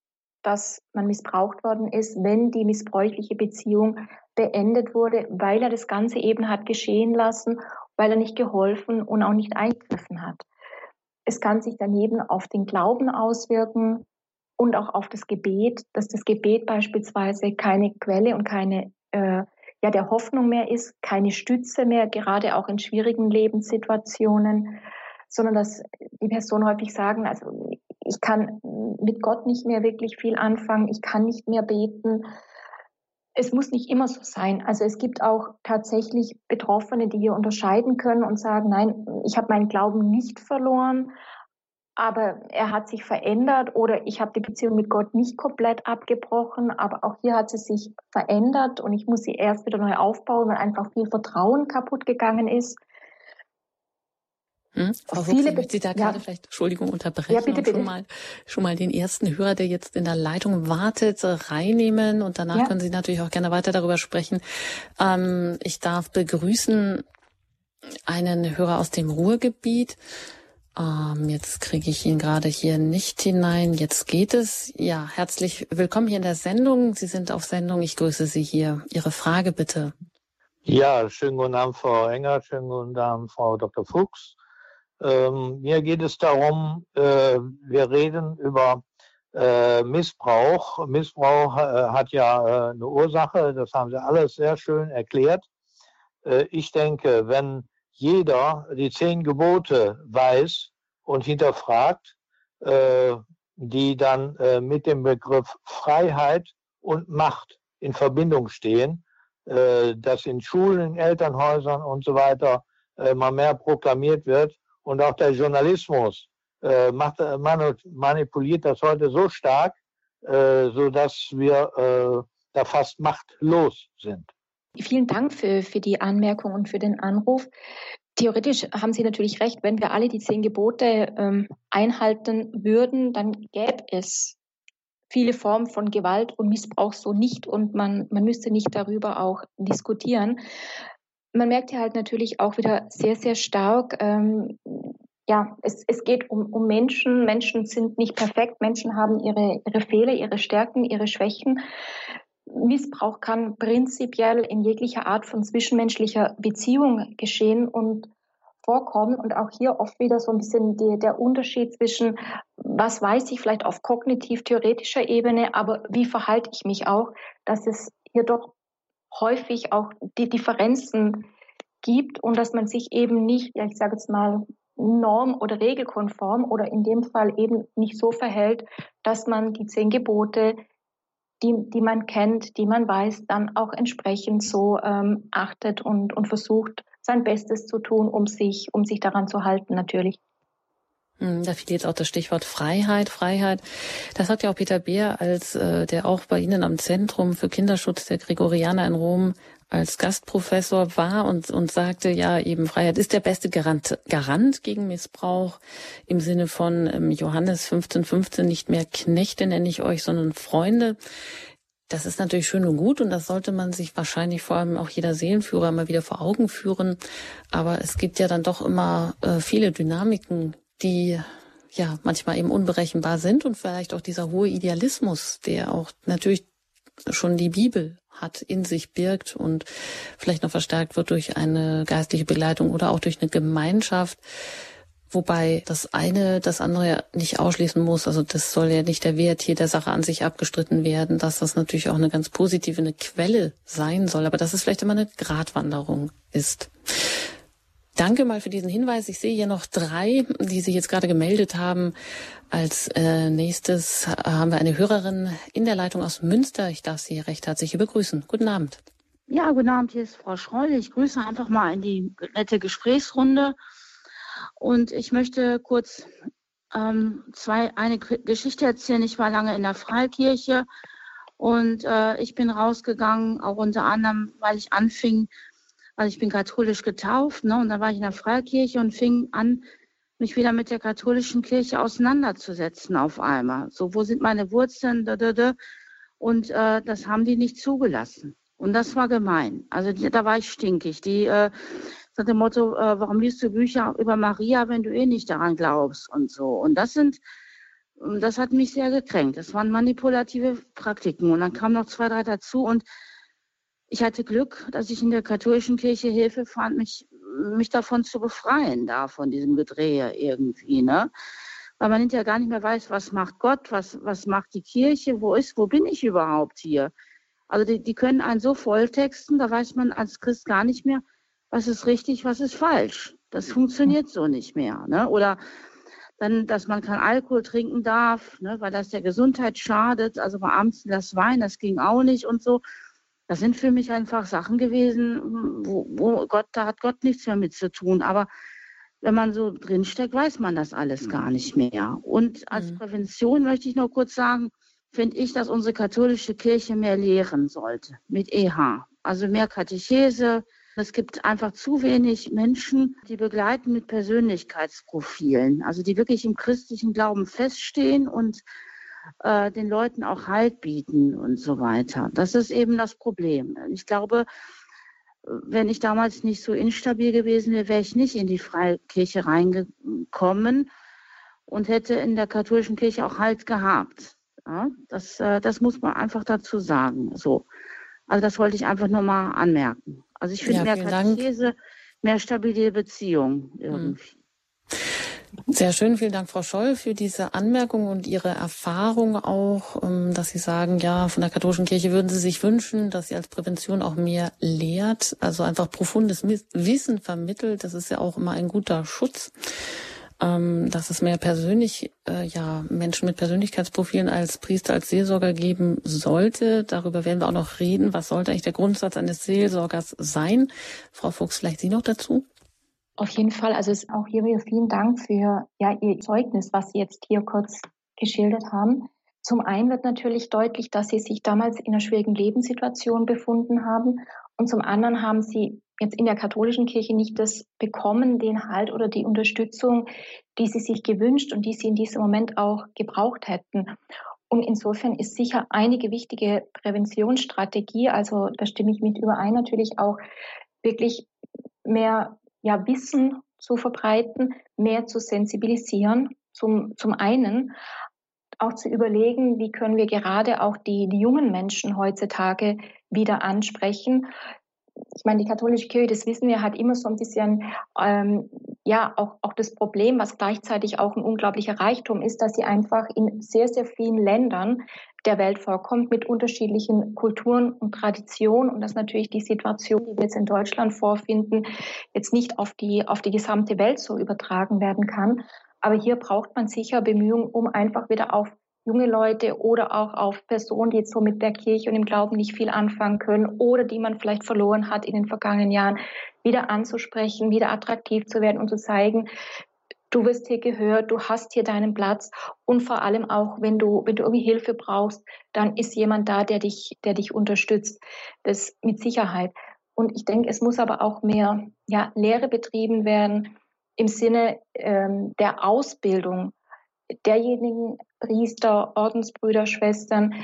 dass man missbraucht worden ist, wenn die missbräuchliche Beziehung beendet wurde, weil er das Ganze eben hat geschehen lassen, weil er nicht geholfen und auch nicht eingegriffen hat. Es kann sich daneben auf den Glauben auswirken und auch auf das Gebet, dass das Gebet beispielsweise keine Quelle und keine äh, ja der Hoffnung mehr ist, keine Stütze mehr, gerade auch in schwierigen Lebenssituationen, sondern dass die Personen häufig sagen, also ich kann mit Gott nicht mehr wirklich viel anfangen, ich kann nicht mehr beten. Es muss nicht immer so sein. Also es gibt auch tatsächlich Betroffene, die hier unterscheiden können und sagen, nein, ich habe meinen Glauben nicht verloren, aber er hat sich verändert oder ich habe die Beziehung mit Gott nicht komplett abgebrochen, aber auch hier hat sie sich verändert und ich muss sie erst wieder neu aufbauen, weil einfach viel Vertrauen kaputt gegangen ist. Hm? Frau Fuchs, ich möchte Sie da ja. gerade vielleicht, Entschuldigung, unterbrechen ja, bitte, bitte. schon mal, schon mal den ersten Hörer, der jetzt in der Leitung wartet, reinnehmen und danach ja. können Sie natürlich auch gerne weiter darüber sprechen. Ähm, ich darf begrüßen einen Hörer aus dem Ruhrgebiet. Ähm, jetzt kriege ich ihn gerade hier nicht hinein. Jetzt geht es. Ja, herzlich willkommen hier in der Sendung. Sie sind auf Sendung. Ich grüße Sie hier. Ihre Frage bitte. Ja, schönen guten Abend, Frau Enger. Schönen guten Abend, Frau Dr. Fuchs. Ähm, mir geht es darum, äh, wir reden über äh, Missbrauch. Missbrauch äh, hat ja äh, eine Ursache, das haben Sie alles sehr schön erklärt. Äh, ich denke, wenn jeder die zehn Gebote weiß und hinterfragt, äh, die dann mit dem Begriff Freiheit und Macht in Verbindung stehen, dass in Schulen, in Elternhäusern und so weiter mal mehr proklamiert wird, und auch der Journalismus äh, macht, äh, manipuliert das heute so stark, äh, sodass wir äh, da fast machtlos sind. Vielen Dank für, für die Anmerkung und für den Anruf. Theoretisch haben Sie natürlich recht, wenn wir alle die zehn Gebote ähm, einhalten würden, dann gäbe es viele Formen von Gewalt und Missbrauch so nicht und man, man müsste nicht darüber auch diskutieren man merkt ja halt natürlich auch wieder sehr, sehr stark, ähm, ja, es, es geht um, um Menschen. Menschen sind nicht perfekt. Menschen haben ihre, ihre Fehler, ihre Stärken, ihre Schwächen. Missbrauch kann prinzipiell in jeglicher Art von zwischenmenschlicher Beziehung geschehen und vorkommen. Und auch hier oft wieder so ein bisschen die, der Unterschied zwischen, was weiß ich vielleicht auf kognitiv-theoretischer Ebene, aber wie verhalte ich mich auch, dass es hier doch häufig auch die Differenzen gibt und dass man sich eben nicht, ja, ich sage jetzt mal, norm- oder regelkonform oder in dem Fall eben nicht so verhält, dass man die zehn Gebote, die, die man kennt, die man weiß, dann auch entsprechend so ähm, achtet und, und versucht, sein Bestes zu tun, um sich, um sich daran zu halten, natürlich. Hm, da fiel jetzt auch das Stichwort Freiheit, Freiheit. Das sagt ja auch Peter Beer, als äh, der auch bei Ihnen am Zentrum für Kinderschutz der Gregorianer in Rom als Gastprofessor war und, und sagte, ja, eben Freiheit ist der beste Garant, Garant gegen Missbrauch im Sinne von ähm, Johannes 15, 15, nicht mehr Knechte nenne ich euch, sondern Freunde. Das ist natürlich schön und gut und das sollte man sich wahrscheinlich vor allem auch jeder Seelenführer mal wieder vor Augen führen. Aber es gibt ja dann doch immer äh, viele Dynamiken, die ja manchmal eben unberechenbar sind und vielleicht auch dieser hohe Idealismus, der auch natürlich schon die Bibel hat, in sich birgt und vielleicht noch verstärkt wird durch eine geistliche Begleitung oder auch durch eine Gemeinschaft. Wobei das eine das andere nicht ausschließen muss. Also das soll ja nicht der Wert hier der Sache an sich abgestritten werden, dass das natürlich auch eine ganz positive eine Quelle sein soll, aber dass es vielleicht immer eine Gratwanderung ist. Danke mal für diesen Hinweis. Ich sehe hier noch drei, die sich jetzt gerade gemeldet haben. Als äh, nächstes haben wir eine Hörerin in der Leitung aus Münster. Ich darf Sie recht herzlich begrüßen. Guten Abend. Ja, guten Abend. Hier ist Frau Schreul. Ich grüße einfach mal in die nette Gesprächsrunde. Und ich möchte kurz ähm, zwei, eine Geschichte erzählen. Ich war lange in der Freikirche und äh, ich bin rausgegangen, auch unter anderem, weil ich anfing, also ich bin katholisch getauft, ne, und da war ich in der Freikirche und fing an, mich wieder mit der katholischen Kirche auseinanderzusetzen auf einmal. So, wo sind meine Wurzeln? Und äh, das haben die nicht zugelassen. Und das war gemein. Also da war ich stinkig. Die, äh, nach dem Motto, äh, warum liest du Bücher über Maria, wenn du eh nicht daran glaubst und so. Und das sind, das hat mich sehr gekränkt. Das waren manipulative Praktiken. Und dann kamen noch zwei, drei dazu. Und ich hatte Glück, dass ich in der katholischen Kirche Hilfe fand, mich, mich davon zu befreien, da von diesem Gedrehe irgendwie, ne? Weil man hinterher gar nicht mehr weiß, was macht Gott, was, was macht die Kirche, wo ist, wo bin ich überhaupt hier? Also die, die können einen so volltexten, da weiß man als Christ gar nicht mehr, was ist richtig, was ist falsch. Das funktioniert so nicht mehr. Ne? Oder dann, dass man kein Alkohol trinken darf, ne, weil das der Gesundheit schadet. Also bei abends das Wein, das ging auch nicht und so. Das sind für mich einfach Sachen gewesen, wo, wo Gott, da hat Gott nichts mehr mit zu tun. Aber wenn man so drinsteckt, weiß man das alles gar nicht mehr. Und als mhm. Prävention möchte ich noch kurz sagen, finde ich, dass unsere katholische Kirche mehr lehren sollte mit EH. Also mehr Katechese, es gibt einfach zu wenig Menschen, die begleiten mit Persönlichkeitsprofilen, also die wirklich im christlichen Glauben feststehen und äh, den Leuten auch Halt bieten und so weiter. Das ist eben das Problem. Ich glaube, wenn ich damals nicht so instabil gewesen wäre, wäre ich nicht in die Freikirche reingekommen und hätte in der katholischen Kirche auch Halt gehabt. Ja, das, äh, das muss man einfach dazu sagen. So. Also das wollte ich einfach nur mal anmerken. Also ich finde ja, mehr Katechese, Dank. mehr stabile Beziehung irgendwie. Sehr schön, vielen Dank, Frau Scholl, für diese Anmerkung und Ihre Erfahrung auch, ähm, dass Sie sagen, ja, von der katholischen Kirche würden Sie sich wünschen, dass sie als Prävention auch mehr lehrt, also einfach profundes Wissen vermittelt. Das ist ja auch immer ein guter Schutz ähm, dass es mehr persönlich, äh, ja, Menschen mit Persönlichkeitsprofilen als Priester, als Seelsorger geben sollte. Darüber werden wir auch noch reden. Was sollte eigentlich der Grundsatz eines Seelsorgers sein? Frau Fuchs, vielleicht Sie noch dazu? Auf jeden Fall. Also es auch hier wieder vielen Dank für ja, Ihr Zeugnis, was Sie jetzt hier kurz geschildert haben. Zum einen wird natürlich deutlich, dass Sie sich damals in einer schwierigen Lebenssituation befunden haben. Und zum anderen haben Sie jetzt in der katholischen Kirche nicht das bekommen, den Halt oder die Unterstützung, die sie sich gewünscht und die sie in diesem Moment auch gebraucht hätten. Und insofern ist sicher einige wichtige Präventionsstrategie, also da stimme ich mit überein, natürlich auch wirklich mehr ja, Wissen zu verbreiten, mehr zu sensibilisieren, zum, zum einen, auch zu überlegen, wie können wir gerade auch die, die jungen Menschen heutzutage wieder ansprechen, ich meine, die katholische Kirche, das wissen wir, hat immer so ein bisschen, ähm, ja, auch, auch das Problem, was gleichzeitig auch ein unglaublicher Reichtum ist, dass sie einfach in sehr, sehr vielen Ländern der Welt vorkommt mit unterschiedlichen Kulturen und Traditionen und dass natürlich die Situation, die wir jetzt in Deutschland vorfinden, jetzt nicht auf die, auf die gesamte Welt so übertragen werden kann. Aber hier braucht man sicher Bemühungen, um einfach wieder auf junge Leute oder auch auf Personen, die jetzt so mit der Kirche und dem Glauben nicht viel anfangen können oder die man vielleicht verloren hat in den vergangenen Jahren, wieder anzusprechen, wieder attraktiv zu werden und zu zeigen, du wirst hier gehört, du hast hier deinen Platz und vor allem auch, wenn du, wenn du irgendwie Hilfe brauchst, dann ist jemand da, der dich, der dich unterstützt. Das mit Sicherheit. Und ich denke, es muss aber auch mehr ja, Lehre betrieben werden im Sinne ähm, der Ausbildung derjenigen Priester, Ordensbrüder, Schwestern,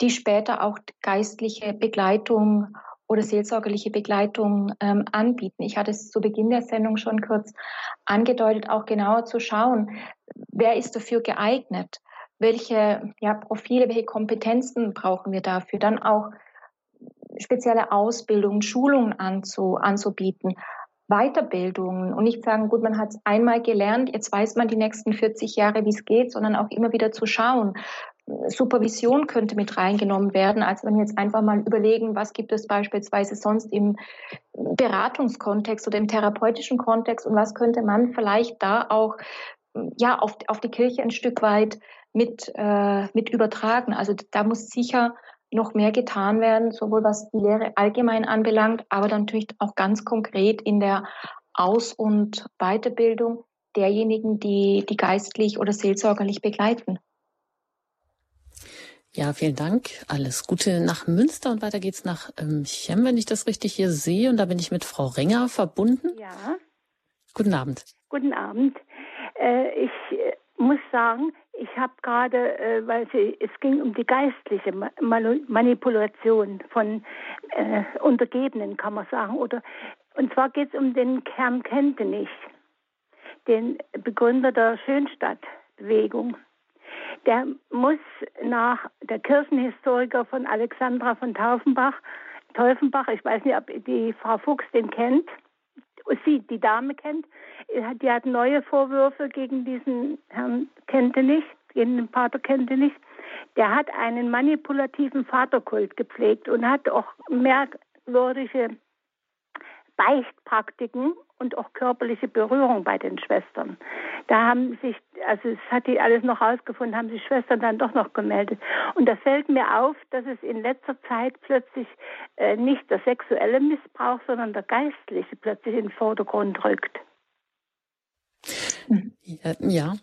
die später auch geistliche Begleitung oder seelsorgerliche Begleitung ähm, anbieten. Ich hatte es zu Beginn der Sendung schon kurz angedeutet, auch genauer zu schauen, wer ist dafür geeignet, welche ja, Profile, welche Kompetenzen brauchen wir dafür, dann auch spezielle Ausbildungen, Schulungen anzu, anzubieten, Weiterbildungen und nicht sagen, gut, man hat es einmal gelernt, jetzt weiß man die nächsten 40 Jahre, wie es geht, sondern auch immer wieder zu schauen, Supervision könnte mit reingenommen werden. Also wenn wir jetzt einfach mal überlegen, was gibt es beispielsweise sonst im Beratungskontext oder im therapeutischen Kontext und was könnte man vielleicht da auch ja auf, auf die Kirche ein Stück weit mit, äh, mit übertragen. Also da muss sicher noch mehr getan werden, sowohl was die Lehre allgemein anbelangt, aber dann natürlich auch ganz konkret in der Aus- und Weiterbildung derjenigen, die, die geistlich oder seelsorgerlich begleiten. Ja, vielen Dank. Alles Gute nach Münster und weiter geht's nach ähm, Chem, wenn ich das richtig hier sehe. Und da bin ich mit Frau Renger verbunden. Ja. Guten Abend. Guten Abend. Äh, ich äh, muss sagen, ich habe gerade, äh, weil sie, es ging um die geistliche Ma Manipulation von äh, Untergebenen, kann man sagen. Oder, und zwar geht es um den Kern Kentenich, den Begründer der Schönstadtbewegung der muss nach der Kirchenhistoriker von Alexandra von Taufenbach, Teufenbach, ich weiß nicht, ob die Frau Fuchs den kennt, sie, die Dame kennt, die hat neue Vorwürfe gegen diesen Herrn Kentenich, gegen den Pater Kentenich. Der hat einen manipulativen Vaterkult gepflegt und hat auch merkwürdige Beichtpraktiken und auch körperliche Berührung bei den Schwestern. Da haben sich, also es hat die alles noch rausgefunden, haben die Schwestern dann doch noch gemeldet. Und da fällt mir auf, dass es in letzter Zeit plötzlich äh, nicht der sexuelle Missbrauch, sondern der geistliche plötzlich in den Vordergrund rückt. Ja.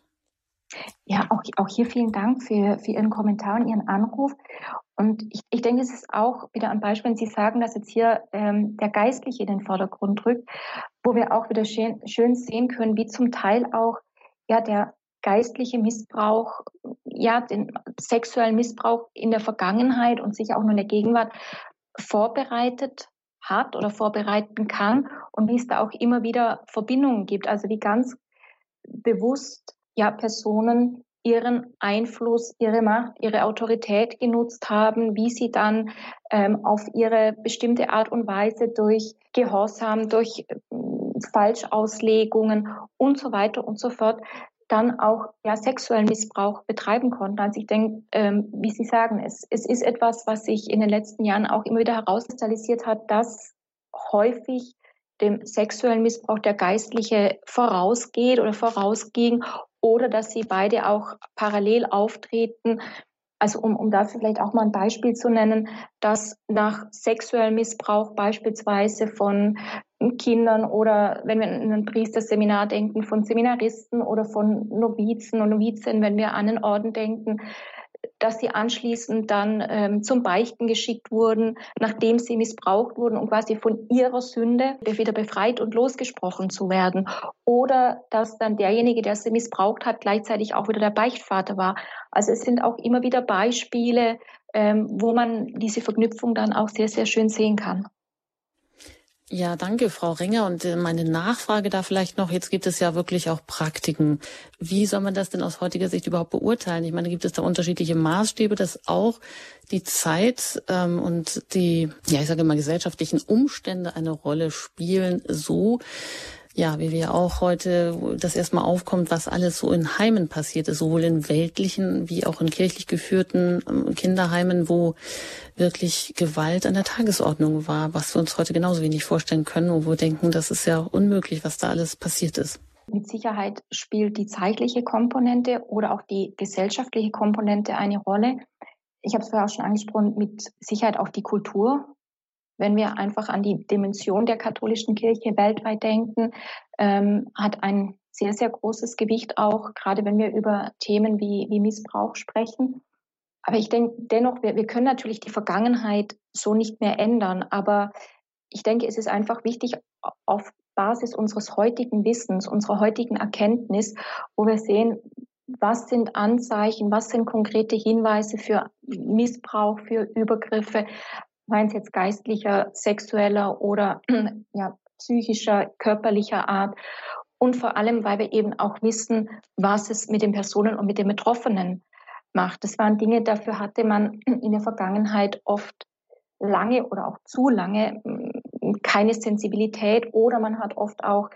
Ja, auch, auch hier vielen Dank für, für Ihren Kommentar und Ihren Anruf. Und ich, ich denke, es ist auch wieder ein Beispiel, wenn Sie sagen, dass jetzt hier ähm, der Geistliche in den Vordergrund rückt, wo wir auch wieder schön, schön sehen können, wie zum Teil auch ja der geistliche Missbrauch, ja den sexuellen Missbrauch in der Vergangenheit und sicher auch nur in der Gegenwart vorbereitet hat oder vorbereiten kann und wie es da auch immer wieder Verbindungen gibt. Also wie ganz bewusst ja Personen ihren Einfluss, ihre Macht, ihre Autorität genutzt haben, wie sie dann ähm, auf ihre bestimmte Art und Weise durch Gehorsam, durch äh, Falschauslegungen und so weiter und so fort dann auch ja, sexuellen Missbrauch betreiben konnten. Also ich denke, ähm, wie Sie sagen, es, es ist etwas, was sich in den letzten Jahren auch immer wieder herauskristallisiert hat, dass häufig dem sexuellen Missbrauch der Geistliche vorausgeht oder vorausging oder dass sie beide auch parallel auftreten. Also um, um dafür vielleicht auch mal ein Beispiel zu nennen, dass nach sexuellem Missbrauch beispielsweise von Kindern oder wenn wir an ein Priesterseminar denken, von Seminaristen oder von Novizen und Novizen, wenn wir an den Orden denken, dass sie anschließend dann ähm, zum Beichten geschickt wurden, nachdem sie missbraucht wurden, um quasi von ihrer Sünde wieder befreit und losgesprochen zu werden. Oder dass dann derjenige, der sie missbraucht hat, gleichzeitig auch wieder der Beichtvater war. Also es sind auch immer wieder Beispiele, ähm, wo man diese Verknüpfung dann auch sehr, sehr schön sehen kann. Ja, danke, Frau Ringer. Und äh, meine Nachfrage da vielleicht noch, jetzt gibt es ja wirklich auch Praktiken. Wie soll man das denn aus heutiger Sicht überhaupt beurteilen? Ich meine, gibt es da unterschiedliche Maßstäbe, dass auch die Zeit ähm, und die, ja, ich sage mal, gesellschaftlichen Umstände eine Rolle spielen, so ja, wie wir auch heute das erstmal aufkommt, was alles so in Heimen passiert ist, sowohl in weltlichen wie auch in kirchlich geführten ähm, Kinderheimen, wo wirklich Gewalt an der Tagesordnung war, was wir uns heute genauso wenig vorstellen können, wo wir denken, das ist ja unmöglich, was da alles passiert ist. Mit Sicherheit spielt die zeitliche Komponente oder auch die gesellschaftliche Komponente eine Rolle. Ich habe es vorher auch schon angesprochen, mit Sicherheit auch die Kultur, wenn wir einfach an die Dimension der katholischen Kirche weltweit denken, ähm, hat ein sehr, sehr großes Gewicht auch, gerade wenn wir über Themen wie, wie Missbrauch sprechen. Aber ich denke dennoch, wir, wir können natürlich die Vergangenheit so nicht mehr ändern. Aber ich denke, es ist einfach wichtig, auf Basis unseres heutigen Wissens, unserer heutigen Erkenntnis, wo wir sehen, was sind Anzeichen, was sind konkrete Hinweise für Missbrauch, für Übergriffe, seien es jetzt geistlicher, sexueller oder ja, psychischer, körperlicher Art. Und vor allem, weil wir eben auch wissen, was es mit den Personen und mit den Betroffenen macht. Das waren Dinge, dafür hatte man in der Vergangenheit oft lange oder auch zu lange hm, keine Sensibilität oder man hat oft auch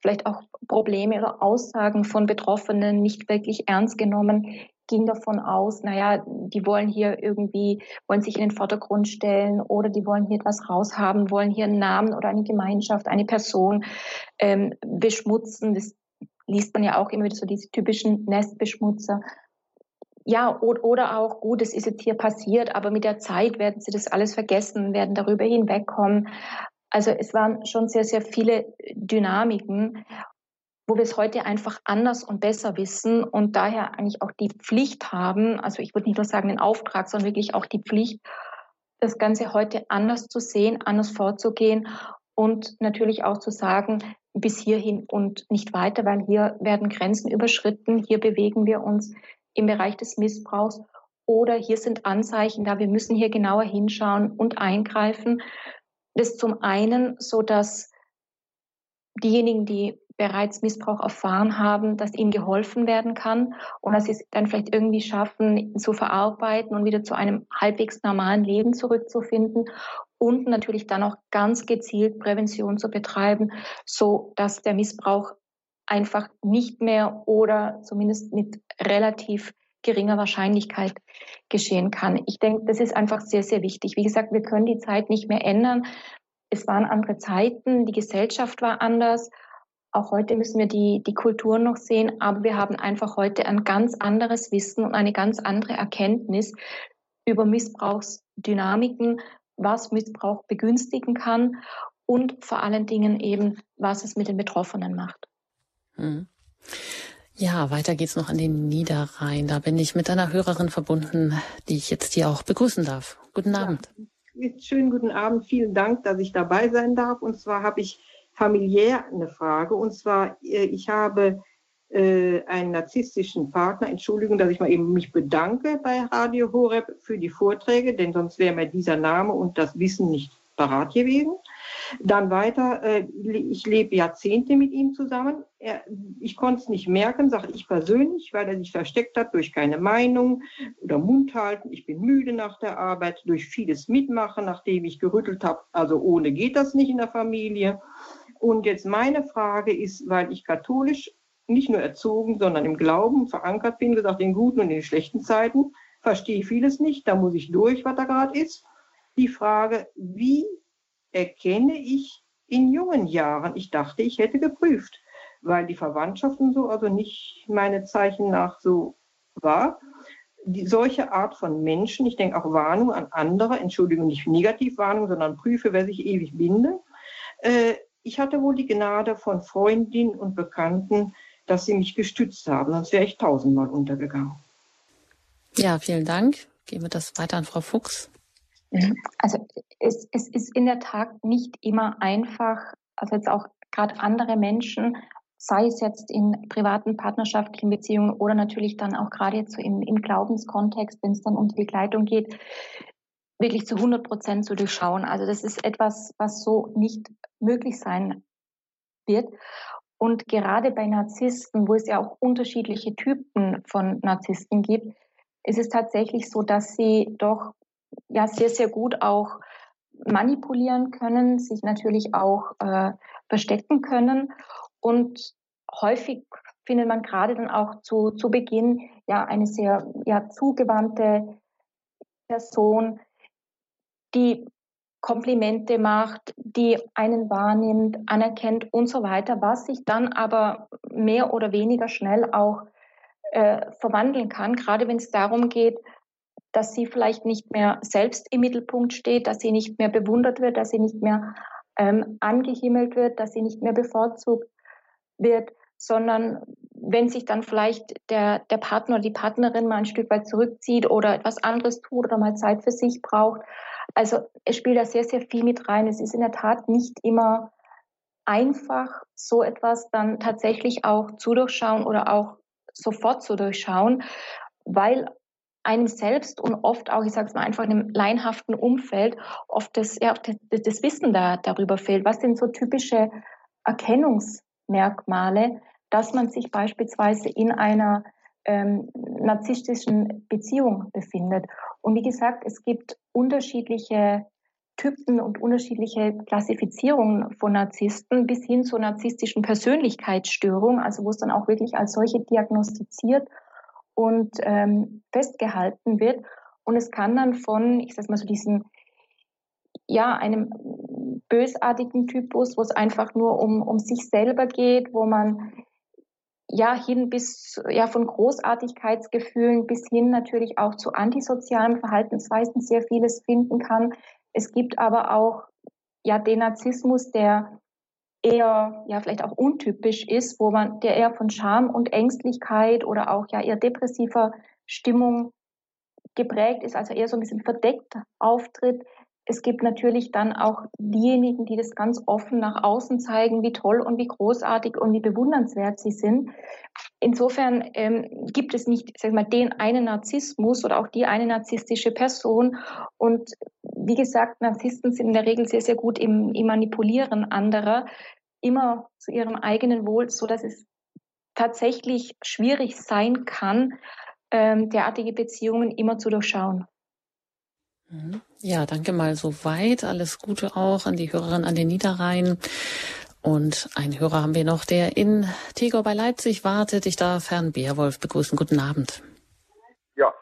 vielleicht auch Probleme oder Aussagen von Betroffenen nicht wirklich ernst genommen, ging davon aus, naja, die wollen hier irgendwie, wollen sich in den Vordergrund stellen oder die wollen hier etwas raushaben, wollen hier einen Namen oder eine Gemeinschaft, eine Person ähm, beschmutzen. Das liest man ja auch immer wieder so diese typischen Nestbeschmutzer. Ja, oder auch, gut, es ist jetzt hier passiert, aber mit der Zeit werden sie das alles vergessen, werden darüber hinwegkommen. Also es waren schon sehr, sehr viele Dynamiken, wo wir es heute einfach anders und besser wissen und daher eigentlich auch die Pflicht haben, also ich würde nicht nur sagen den Auftrag, sondern wirklich auch die Pflicht, das Ganze heute anders zu sehen, anders vorzugehen und natürlich auch zu sagen, bis hierhin und nicht weiter, weil hier werden Grenzen überschritten, hier bewegen wir uns im Bereich des Missbrauchs oder hier sind Anzeichen da, wir müssen hier genauer hinschauen und eingreifen. Das zum einen, so dass diejenigen, die bereits Missbrauch erfahren haben, dass ihnen geholfen werden kann und dass sie es dann vielleicht irgendwie schaffen, zu verarbeiten und wieder zu einem halbwegs normalen Leben zurückzufinden und natürlich dann auch ganz gezielt Prävention zu betreiben, so dass der Missbrauch einfach nicht mehr oder zumindest mit relativ geringer Wahrscheinlichkeit geschehen kann. Ich denke, das ist einfach sehr, sehr wichtig. Wie gesagt, wir können die Zeit nicht mehr ändern. Es waren andere Zeiten, die Gesellschaft war anders. Auch heute müssen wir die, die Kultur noch sehen, aber wir haben einfach heute ein ganz anderes Wissen und eine ganz andere Erkenntnis über Missbrauchsdynamiken, was Missbrauch begünstigen kann und vor allen Dingen eben, was es mit den Betroffenen macht. Hm. Ja, weiter geht's noch an den Niederrhein. Da bin ich mit einer Hörerin verbunden, die ich jetzt hier auch begrüßen darf. Guten Abend. Ja, schönen guten Abend. Vielen Dank, dass ich dabei sein darf. Und zwar habe ich familiär eine Frage. Und zwar, äh, ich habe äh, einen narzisstischen Partner. Entschuldigung, dass ich mal eben mich bedanke bei Radio Horeb für die Vorträge, denn sonst wäre mir dieser Name und das Wissen nicht parat gewesen. Dann weiter, äh, ich lebe Jahrzehnte mit ihm zusammen. Ich konnte es nicht merken, sage ich persönlich, weil er sich versteckt hat durch keine Meinung oder Mund halten. Ich bin müde nach der Arbeit, durch vieles mitmachen, nachdem ich gerüttelt habe. Also ohne geht das nicht in der Familie. Und jetzt meine Frage ist, weil ich katholisch nicht nur erzogen, sondern im Glauben verankert bin, gesagt, in guten und in schlechten Zeiten, verstehe ich vieles nicht, da muss ich durch, was da gerade ist. Die Frage, wie erkenne ich in jungen Jahren. Ich dachte, ich hätte geprüft, weil die Verwandtschaft und so also nicht meine Zeichen nach so war. Die, solche Art von Menschen, ich denke auch Warnung an andere, Entschuldigung, nicht Negativwarnung, sondern prüfe, wer sich ewig binde. Äh, ich hatte wohl die Gnade von Freundinnen und Bekannten, dass sie mich gestützt haben, sonst wäre ich tausendmal untergegangen. Ja, vielen Dank. Geben wir das weiter an Frau Fuchs. Also es, es ist in der Tat nicht immer einfach, also jetzt auch gerade andere Menschen, sei es jetzt in privaten partnerschaftlichen Beziehungen oder natürlich dann auch gerade jetzt so im, im Glaubenskontext, wenn es dann um die Begleitung geht, wirklich zu 100 Prozent zu durchschauen. Also das ist etwas, was so nicht möglich sein wird. Und gerade bei Narzissten, wo es ja auch unterschiedliche Typen von Narzissten gibt, ist es tatsächlich so, dass sie doch ja sehr, sehr gut auch manipulieren können, sich natürlich auch äh, verstecken können. Und häufig findet man gerade dann auch zu, zu Beginn ja eine sehr ja, zugewandte Person, die Komplimente macht, die einen wahrnimmt, anerkennt und so weiter, was sich dann aber mehr oder weniger schnell auch äh, verwandeln kann, gerade wenn es darum geht, dass sie vielleicht nicht mehr selbst im Mittelpunkt steht, dass sie nicht mehr bewundert wird, dass sie nicht mehr ähm, angehimmelt wird, dass sie nicht mehr bevorzugt wird, sondern wenn sich dann vielleicht der, der Partner oder die Partnerin mal ein Stück weit zurückzieht oder etwas anderes tut oder mal Zeit für sich braucht. Also es spielt da sehr, sehr viel mit rein. Es ist in der Tat nicht immer einfach, so etwas dann tatsächlich auch zu durchschauen oder auch sofort zu durchschauen, weil einem selbst und oft auch, ich sage es mal einfach in einem leinhaften Umfeld, oft das, ja, das, das Wissen da, darüber fehlt. Was sind so typische Erkennungsmerkmale, dass man sich beispielsweise in einer ähm, narzisstischen Beziehung befindet? Und wie gesagt, es gibt unterschiedliche Typen und unterschiedliche Klassifizierungen von Narzissten bis hin zur narzisstischen Persönlichkeitsstörung, also wo es dann auch wirklich als solche diagnostiziert und ähm, festgehalten wird. Und es kann dann von, ich sag mal so diesen, ja, einem bösartigen Typus, wo es einfach nur um, um sich selber geht, wo man ja hin bis ja von Großartigkeitsgefühlen bis hin natürlich auch zu antisozialen Verhaltensweisen sehr vieles finden kann. Es gibt aber auch ja den Narzissmus, der eher ja vielleicht auch untypisch ist, wo man der eher von Scham und Ängstlichkeit oder auch ja eher depressiver Stimmung geprägt ist, also eher so ein bisschen verdeckt auftritt. Es gibt natürlich dann auch diejenigen, die das ganz offen nach außen zeigen, wie toll und wie großartig und wie bewundernswert sie sind. Insofern ähm, gibt es nicht, sag mal, den einen Narzissmus oder auch die eine narzisstische Person. Und wie gesagt, Narzissten sind in der Regel sehr, sehr gut im, im Manipulieren anderer immer zu ihrem eigenen Wohl, so dass es tatsächlich schwierig sein kann, ähm, derartige Beziehungen immer zu durchschauen. Mhm. Ja, danke mal soweit. Alles Gute auch an die Hörerin an den Niederrhein. Und einen Hörer haben wir noch, der in Tegau bei Leipzig wartet. Ich darf Herrn Beerwolf begrüßen. Guten Abend. Ja,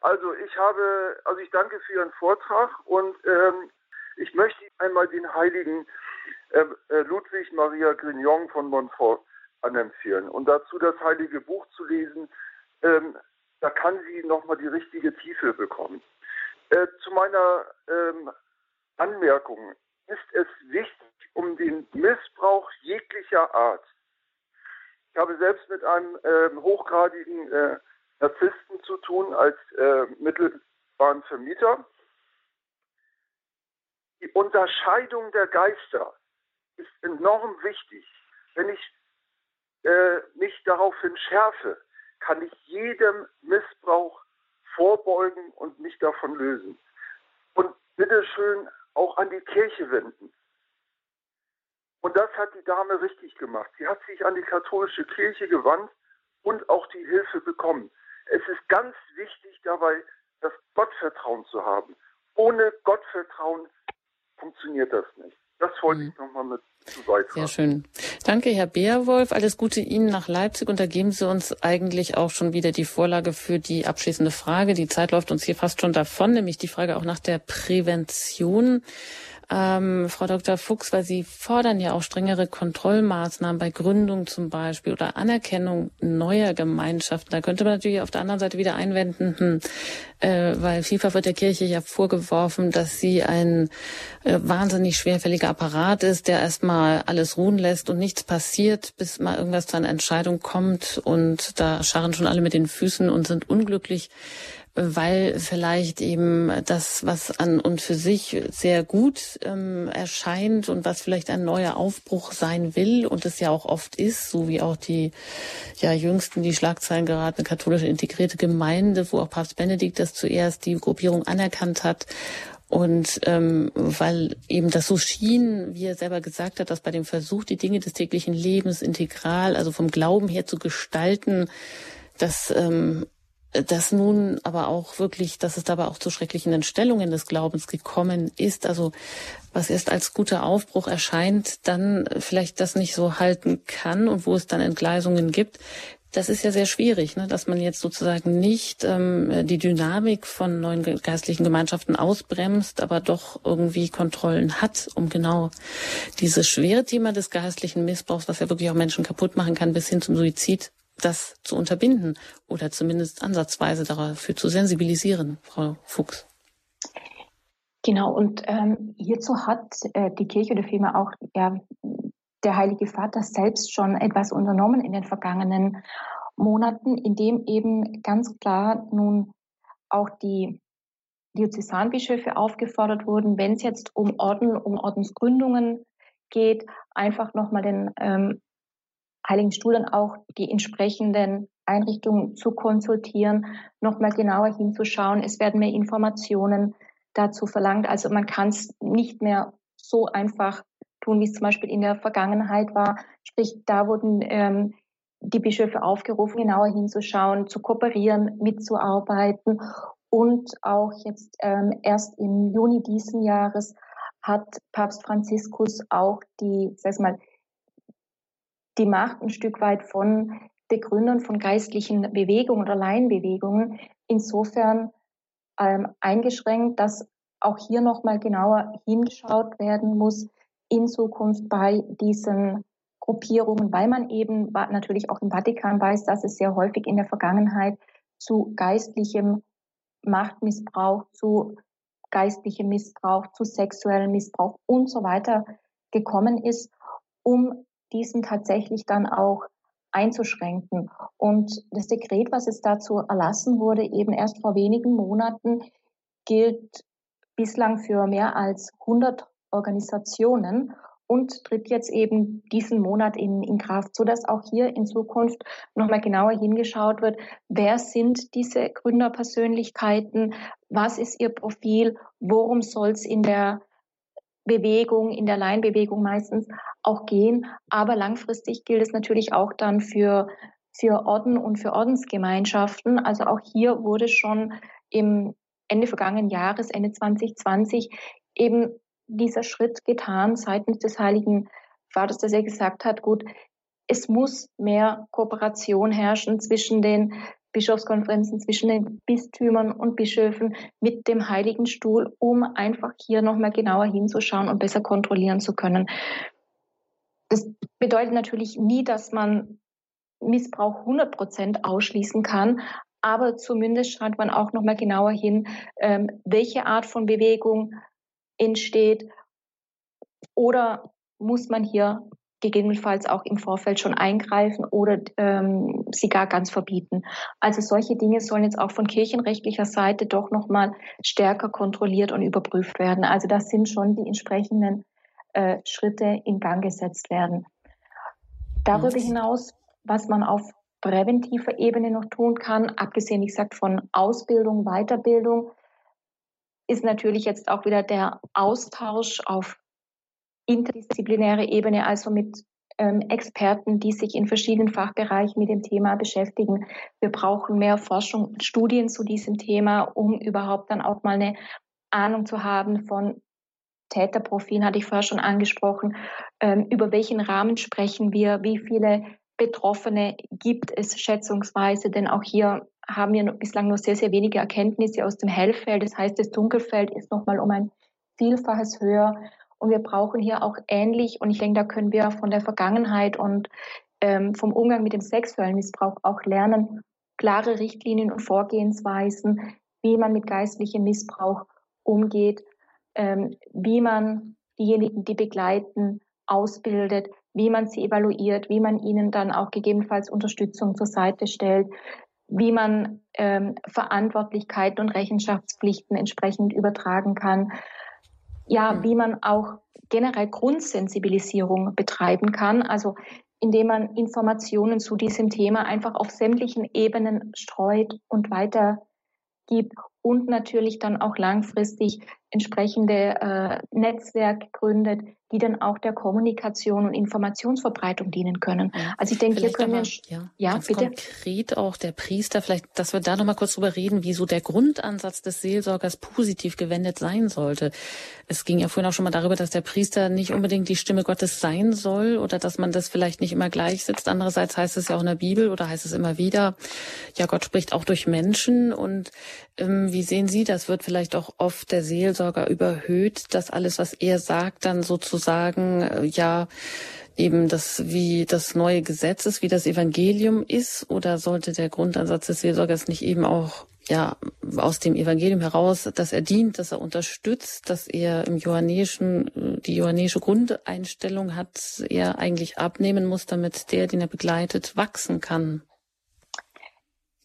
also ich habe, also ich danke für Ihren Vortrag und ähm, ich möchte einmal den heiligen äh, äh, Ludwig Maria Grignon von Montfort anempfehlen. Und dazu das Heilige Buch zu lesen, ähm, da kann sie nochmal die richtige Tiefe bekommen. Äh, zu meiner ähm, Anmerkung ist es wichtig, um den Missbrauch jeglicher Art. Ich habe selbst mit einem äh, hochgradigen äh, Narzissten zu tun als äh, mittelbaren Vermieter. Die Unterscheidung der Geister ist enorm wichtig. Wenn ich äh, mich daraufhin schärfe, kann ich jedem Missbrauch vorbeugen und mich davon lösen. Und bitteschön auch an die Kirche wenden. Und das hat die Dame richtig gemacht. Sie hat sich an die katholische Kirche gewandt und auch die Hilfe bekommen. Es ist ganz wichtig dabei, das Gottvertrauen zu haben. Ohne Gottvertrauen funktioniert das nicht. Das wollte ich nochmal mit zu beitragen. Sehr schön. Danke, Herr Beerwolf. Alles Gute Ihnen nach Leipzig. Und da geben Sie uns eigentlich auch schon wieder die Vorlage für die abschließende Frage. Die Zeit läuft uns hier fast schon davon, nämlich die Frage auch nach der Prävention ähm, Frau Dr. Fuchs, weil Sie fordern ja auch strengere Kontrollmaßnahmen bei Gründung zum Beispiel oder Anerkennung neuer Gemeinschaften. Da könnte man natürlich auf der anderen Seite wieder einwenden, hm, äh, weil vielfach wird der Kirche ja vorgeworfen, dass sie ein äh, wahnsinnig schwerfälliger Apparat ist, der erstmal alles ruhen lässt und nichts passiert, bis mal irgendwas zu einer Entscheidung kommt und da scharren schon alle mit den Füßen und sind unglücklich weil vielleicht eben das, was an und für sich sehr gut ähm, erscheint und was vielleicht ein neuer Aufbruch sein will und es ja auch oft ist, so wie auch die ja jüngsten die Schlagzeilen geraten, katholische integrierte Gemeinde, wo auch Papst Benedikt das zuerst die Gruppierung anerkannt hat. Und ähm, weil eben das so schien, wie er selber gesagt hat, dass bei dem Versuch, die Dinge des täglichen Lebens integral, also vom Glauben her zu gestalten, dass ähm, dass nun aber auch wirklich, dass es dabei auch zu schrecklichen Entstellungen des Glaubens gekommen ist. Also was erst als guter Aufbruch erscheint, dann vielleicht das nicht so halten kann und wo es dann Entgleisungen gibt. Das ist ja sehr schwierig, ne? dass man jetzt sozusagen nicht ähm, die Dynamik von neuen geistlichen Gemeinschaften ausbremst, aber doch irgendwie Kontrollen hat, um genau dieses schwere Thema des geistlichen Missbrauchs, was ja wirklich auch Menschen kaputt machen kann, bis hin zum Suizid das zu unterbinden oder zumindest ansatzweise dafür zu sensibilisieren, Frau Fuchs. Genau, und ähm, hierzu hat äh, die Kirche oder vielmehr auch ja, der Heilige Vater selbst schon etwas unternommen in den vergangenen Monaten, indem eben ganz klar nun auch die Diözesanbischöfe aufgefordert wurden, wenn es jetzt um Orden, um Ordensgründungen geht, einfach nochmal den ähm, Heiligen Stuhl dann auch die entsprechenden Einrichtung zu konsultieren, nochmal genauer hinzuschauen. Es werden mehr Informationen dazu verlangt. Also man kann es nicht mehr so einfach tun, wie es zum Beispiel in der Vergangenheit war. Sprich, da wurden ähm, die Bischöfe aufgerufen, genauer hinzuschauen, zu kooperieren, mitzuarbeiten. Und auch jetzt ähm, erst im Juni diesen Jahres hat Papst Franziskus auch die, sag mal, die Macht ein Stück weit von Begründern von geistlichen Bewegungen oder Laienbewegungen insofern ähm, eingeschränkt, dass auch hier nochmal genauer hingeschaut werden muss in Zukunft bei diesen Gruppierungen, weil man eben natürlich auch im Vatikan weiß, dass es sehr häufig in der Vergangenheit zu geistlichem Machtmissbrauch, zu geistlichem Missbrauch, zu sexuellem Missbrauch und so weiter gekommen ist, um diesen tatsächlich dann auch einzuschränken. Und das Dekret, was es dazu erlassen wurde, eben erst vor wenigen Monaten, gilt bislang für mehr als 100 Organisationen und tritt jetzt eben diesen Monat in, in Kraft, so dass auch hier in Zukunft nochmal genauer hingeschaut wird, wer sind diese Gründerpersönlichkeiten, was ist ihr Profil, worum soll es in der Bewegung, in der Laienbewegung meistens auch gehen. Aber langfristig gilt es natürlich auch dann für, für Orden und für Ordensgemeinschaften. Also auch hier wurde schon im Ende vergangenen Jahres, Ende 2020, eben dieser Schritt getan seitens des Heiligen Vaters, dass er gesagt hat, gut, es muss mehr Kooperation herrschen zwischen den Bischofskonferenzen, zwischen den Bistümern und Bischöfen mit dem Heiligen Stuhl, um einfach hier nochmal genauer hinzuschauen und besser kontrollieren zu können. Das bedeutet natürlich nie, dass man Missbrauch 100 Prozent ausschließen kann, aber zumindest schaut man auch nochmal genauer hin, ähm, welche Art von Bewegung entsteht oder muss man hier gegebenenfalls auch im Vorfeld schon eingreifen oder ähm, sie gar ganz verbieten. Also solche Dinge sollen jetzt auch von kirchenrechtlicher Seite doch nochmal stärker kontrolliert und überprüft werden. Also das sind schon die entsprechenden äh, Schritte in Gang gesetzt werden. Darüber hinaus, was man auf präventiver Ebene noch tun kann, abgesehen, wie gesagt, von Ausbildung, Weiterbildung, ist natürlich jetzt auch wieder der Austausch auf interdisziplinäre Ebene, also mit ähm, Experten, die sich in verschiedenen Fachbereichen mit dem Thema beschäftigen. Wir brauchen mehr Forschung und Studien zu diesem Thema, um überhaupt dann auch mal eine Ahnung zu haben von Täterprofilen, hatte ich vorher schon angesprochen. Ähm, über welchen Rahmen sprechen wir? Wie viele Betroffene gibt es schätzungsweise? Denn auch hier haben wir bislang nur sehr, sehr wenige Erkenntnisse aus dem Hellfeld. Das heißt, das Dunkelfeld ist nochmal um ein Vielfaches höher. Und wir brauchen hier auch ähnlich, und ich denke, da können wir von der Vergangenheit und ähm, vom Umgang mit dem sexuellen Missbrauch auch lernen, klare Richtlinien und Vorgehensweisen, wie man mit geistlichem Missbrauch umgeht, ähm, wie man diejenigen, die begleiten, ausbildet, wie man sie evaluiert, wie man ihnen dann auch gegebenenfalls Unterstützung zur Seite stellt, wie man ähm, Verantwortlichkeiten und Rechenschaftspflichten entsprechend übertragen kann ja, wie man auch generell Grundsensibilisierung betreiben kann, also indem man Informationen zu diesem Thema einfach auf sämtlichen Ebenen streut und weitergibt und natürlich dann auch langfristig entsprechende äh, Netzwerke gründet, die dann auch der Kommunikation und Informationsverbreitung dienen können. Also ich denke, vielleicht hier können wir ja, ja ganz bitte. konkret auch der Priester, vielleicht, dass wir da noch mal kurz drüber reden, wie so der Grundansatz des Seelsorgers positiv gewendet sein sollte. Es ging ja vorhin auch schon mal darüber, dass der Priester nicht unbedingt die Stimme Gottes sein soll oder dass man das vielleicht nicht immer gleich sitzt. Andererseits heißt es ja auch in der Bibel oder heißt es immer wieder, ja, Gott spricht auch durch Menschen und ähm, wie sehen Sie das? Wird vielleicht auch oft der Seelsorger überhöht, dass alles, was er sagt, dann sozusagen, äh, ja, eben das, wie das neue Gesetz ist, wie das Evangelium ist? Oder sollte der Grundansatz des Seelsorgers nicht eben auch ja, aus dem Evangelium heraus, dass er dient, dass er unterstützt, dass er im johannäischen, äh, die johannäische Grundeinstellung hat, er eigentlich abnehmen muss, damit der, den er begleitet, wachsen kann.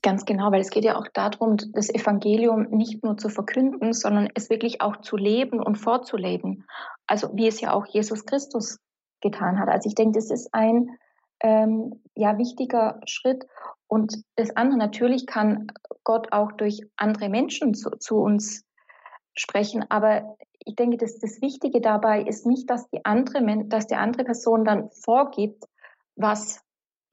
Ganz genau, weil es geht ja auch darum, das Evangelium nicht nur zu verkünden, sondern es wirklich auch zu leben und vorzuleben. Also wie es ja auch Jesus Christus getan hat. Also ich denke, das ist ein ähm, ja wichtiger Schritt Und das andere, natürlich kann Gott auch durch andere Menschen zu, zu uns sprechen, aber ich denke, dass das Wichtige dabei ist nicht, dass die andere, dass die andere Person dann vorgibt, was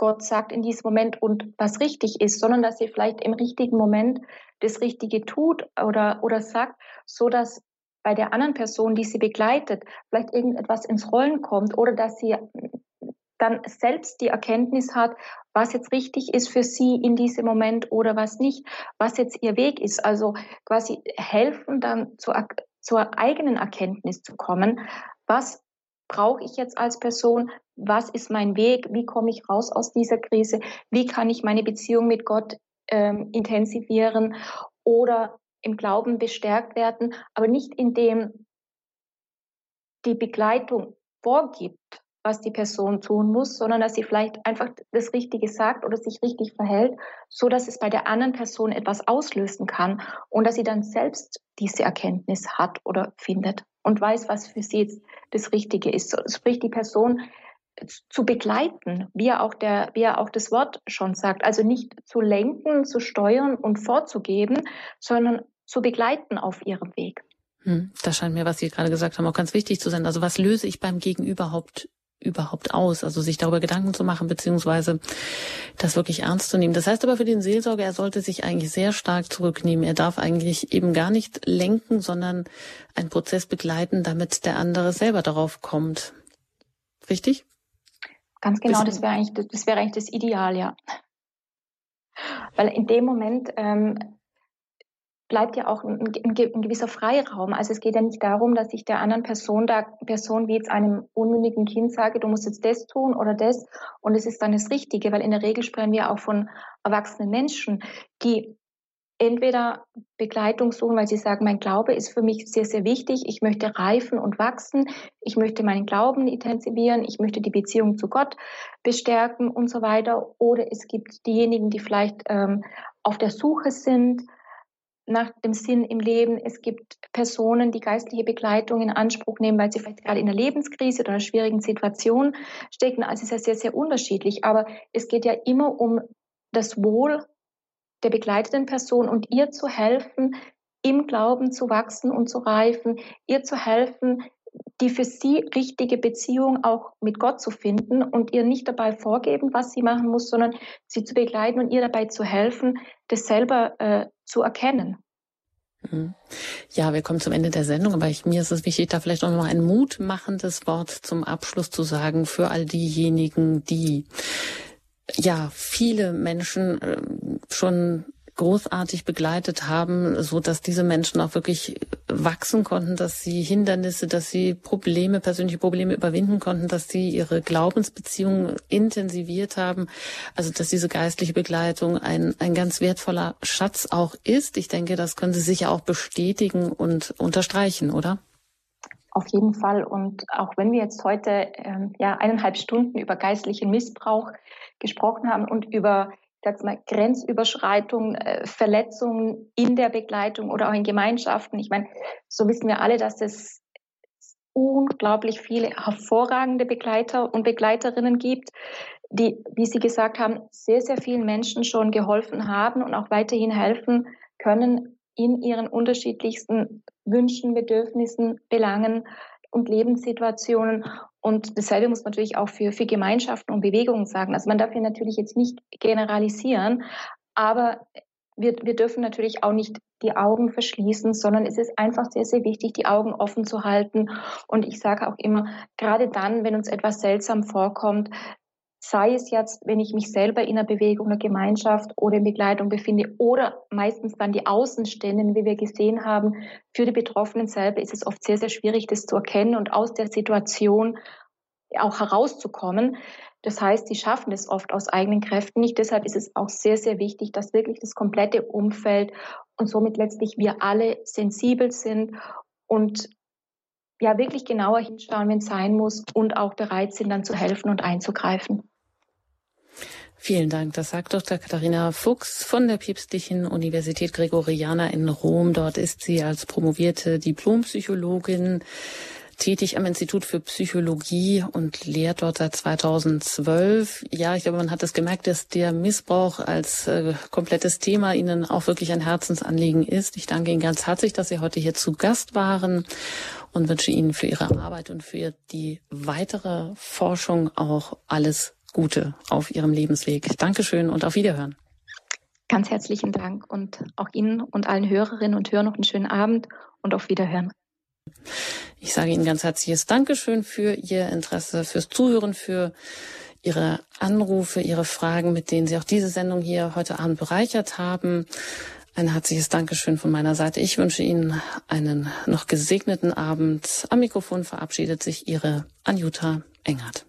Gott sagt in diesem Moment und was richtig ist, sondern dass sie vielleicht im richtigen Moment das Richtige tut oder, oder sagt, so dass bei der anderen Person, die sie begleitet, vielleicht irgendetwas ins Rollen kommt oder dass sie dann selbst die Erkenntnis hat, was jetzt richtig ist für sie in diesem Moment oder was nicht, was jetzt ihr Weg ist. Also quasi helfen dann zur, zur eigenen Erkenntnis zu kommen, was brauche ich jetzt als Person, was ist mein Weg, wie komme ich raus aus dieser Krise, wie kann ich meine Beziehung mit Gott ähm, intensivieren oder im Glauben bestärkt werden, aber nicht indem die Begleitung vorgibt, was die Person tun muss, sondern dass sie vielleicht einfach das Richtige sagt oder sich richtig verhält, so dass es bei der anderen Person etwas auslösen kann und dass sie dann selbst diese Erkenntnis hat oder findet und weiß, was für sie jetzt das Richtige ist. Sprich, die Person zu begleiten, wie er auch der, wie er auch das Wort schon sagt. Also nicht zu lenken, zu steuern und vorzugeben, sondern zu begleiten auf ihrem Weg. Hm, das scheint mir, was Sie gerade gesagt haben, auch ganz wichtig zu sein. Also was löse ich beim Gegenüber überhaupt überhaupt aus? Also sich darüber Gedanken zu machen, beziehungsweise das wirklich ernst zu nehmen. Das heißt aber für den Seelsorger, er sollte sich eigentlich sehr stark zurücknehmen. Er darf eigentlich eben gar nicht lenken, sondern einen Prozess begleiten, damit der andere selber darauf kommt. Richtig? Ganz genau, das wäre eigentlich, das wäre eigentlich das Ideal, ja. Weil in dem Moment ähm, bleibt ja auch ein, ein, ein, gewisser Freiraum. Also es geht ja nicht darum, dass ich der anderen Person da Person wie jetzt einem unmündigen Kind sage, du musst jetzt das tun oder das und es ist dann das Richtige, weil in der Regel sprechen wir auch von erwachsenen Menschen, die entweder Begleitung suchen, weil sie sagen, mein Glaube ist für mich sehr, sehr wichtig, ich möchte reifen und wachsen, ich möchte meinen Glauben intensivieren, ich möchte die Beziehung zu Gott bestärken und so weiter. Oder es gibt diejenigen, die vielleicht ähm, auf der Suche sind, nach dem Sinn im Leben. Es gibt Personen, die geistliche Begleitung in Anspruch nehmen, weil sie vielleicht gerade in einer Lebenskrise oder einer schwierigen Situation stecken. Also es ist ja sehr, sehr unterschiedlich. Aber es geht ja immer um das Wohl der begleiteten Person und ihr zu helfen, im Glauben zu wachsen und zu reifen, ihr zu helfen, die für sie richtige Beziehung auch mit Gott zu finden und ihr nicht dabei vorgeben, was sie machen muss, sondern sie zu begleiten und ihr dabei zu helfen, das selber äh, zu erkennen. Mhm. Ja, wir kommen zum Ende der Sendung, aber ich, mir ist es wichtig, da vielleicht auch noch ein mutmachendes Wort zum Abschluss zu sagen für all diejenigen, die ja viele Menschen äh, schon großartig begleitet haben, so dass diese Menschen auch wirklich wachsen konnten, dass sie Hindernisse, dass sie Probleme, persönliche Probleme überwinden konnten, dass sie ihre Glaubensbeziehungen intensiviert haben. Also, dass diese geistliche Begleitung ein, ein ganz wertvoller Schatz auch ist. Ich denke, das können Sie sicher auch bestätigen und unterstreichen, oder? Auf jeden Fall. Und auch wenn wir jetzt heute ähm, ja eineinhalb Stunden über geistlichen Missbrauch gesprochen haben und über sag's mal, Grenzüberschreitungen, äh, Verletzungen in der Begleitung oder auch in Gemeinschaften. Ich meine, so wissen wir alle, dass es unglaublich viele hervorragende Begleiter und Begleiterinnen gibt, die, wie Sie gesagt haben, sehr, sehr vielen Menschen schon geholfen haben und auch weiterhin helfen können in ihren unterschiedlichsten Wünschen, Bedürfnissen, Belangen und Lebenssituationen. Und dasselbe muss man natürlich auch für, für Gemeinschaften und Bewegungen sagen. Also man darf hier natürlich jetzt nicht generalisieren, aber wir, wir dürfen natürlich auch nicht die Augen verschließen, sondern es ist einfach sehr, sehr wichtig, die Augen offen zu halten. Und ich sage auch immer, gerade dann, wenn uns etwas seltsam vorkommt, sei es jetzt, wenn ich mich selber in einer Bewegung, einer Gemeinschaft oder in Begleitung befinde oder meistens dann die Außenstehenden, wie wir gesehen haben, für die Betroffenen selber ist es oft sehr, sehr schwierig, das zu erkennen und aus der Situation auch herauszukommen. Das heißt, sie schaffen es oft aus eigenen Kräften nicht. Deshalb ist es auch sehr, sehr wichtig, dass wirklich das komplette Umfeld und somit letztlich wir alle sensibel sind und ja wirklich genauer hinschauen, wenn es sein muss und auch bereit sind, dann zu helfen und einzugreifen. Vielen Dank. Das sagt Dr. Katharina Fuchs von der Päpstlichen Universität Gregoriana in Rom. Dort ist sie als promovierte Diplompsychologin tätig am Institut für Psychologie und lehrt dort seit 2012. Ja, ich glaube, man hat es gemerkt, dass der Missbrauch als äh, komplettes Thema Ihnen auch wirklich ein Herzensanliegen ist. Ich danke Ihnen ganz herzlich, dass Sie heute hier zu Gast waren und wünsche Ihnen für Ihre Arbeit und für die weitere Forschung auch alles Gute auf Ihrem Lebensweg. Dankeschön und auf Wiederhören. Ganz herzlichen Dank und auch Ihnen und allen Hörerinnen und Hörern noch einen schönen Abend und auf Wiederhören. Ich sage Ihnen ganz herzliches Dankeschön für Ihr Interesse, fürs Zuhören, für Ihre Anrufe, Ihre Fragen, mit denen Sie auch diese Sendung hier heute Abend bereichert haben. Ein herzliches Dankeschön von meiner Seite. Ich wünsche Ihnen einen noch gesegneten Abend. Am Mikrofon verabschiedet sich Ihre Anjuta Engert.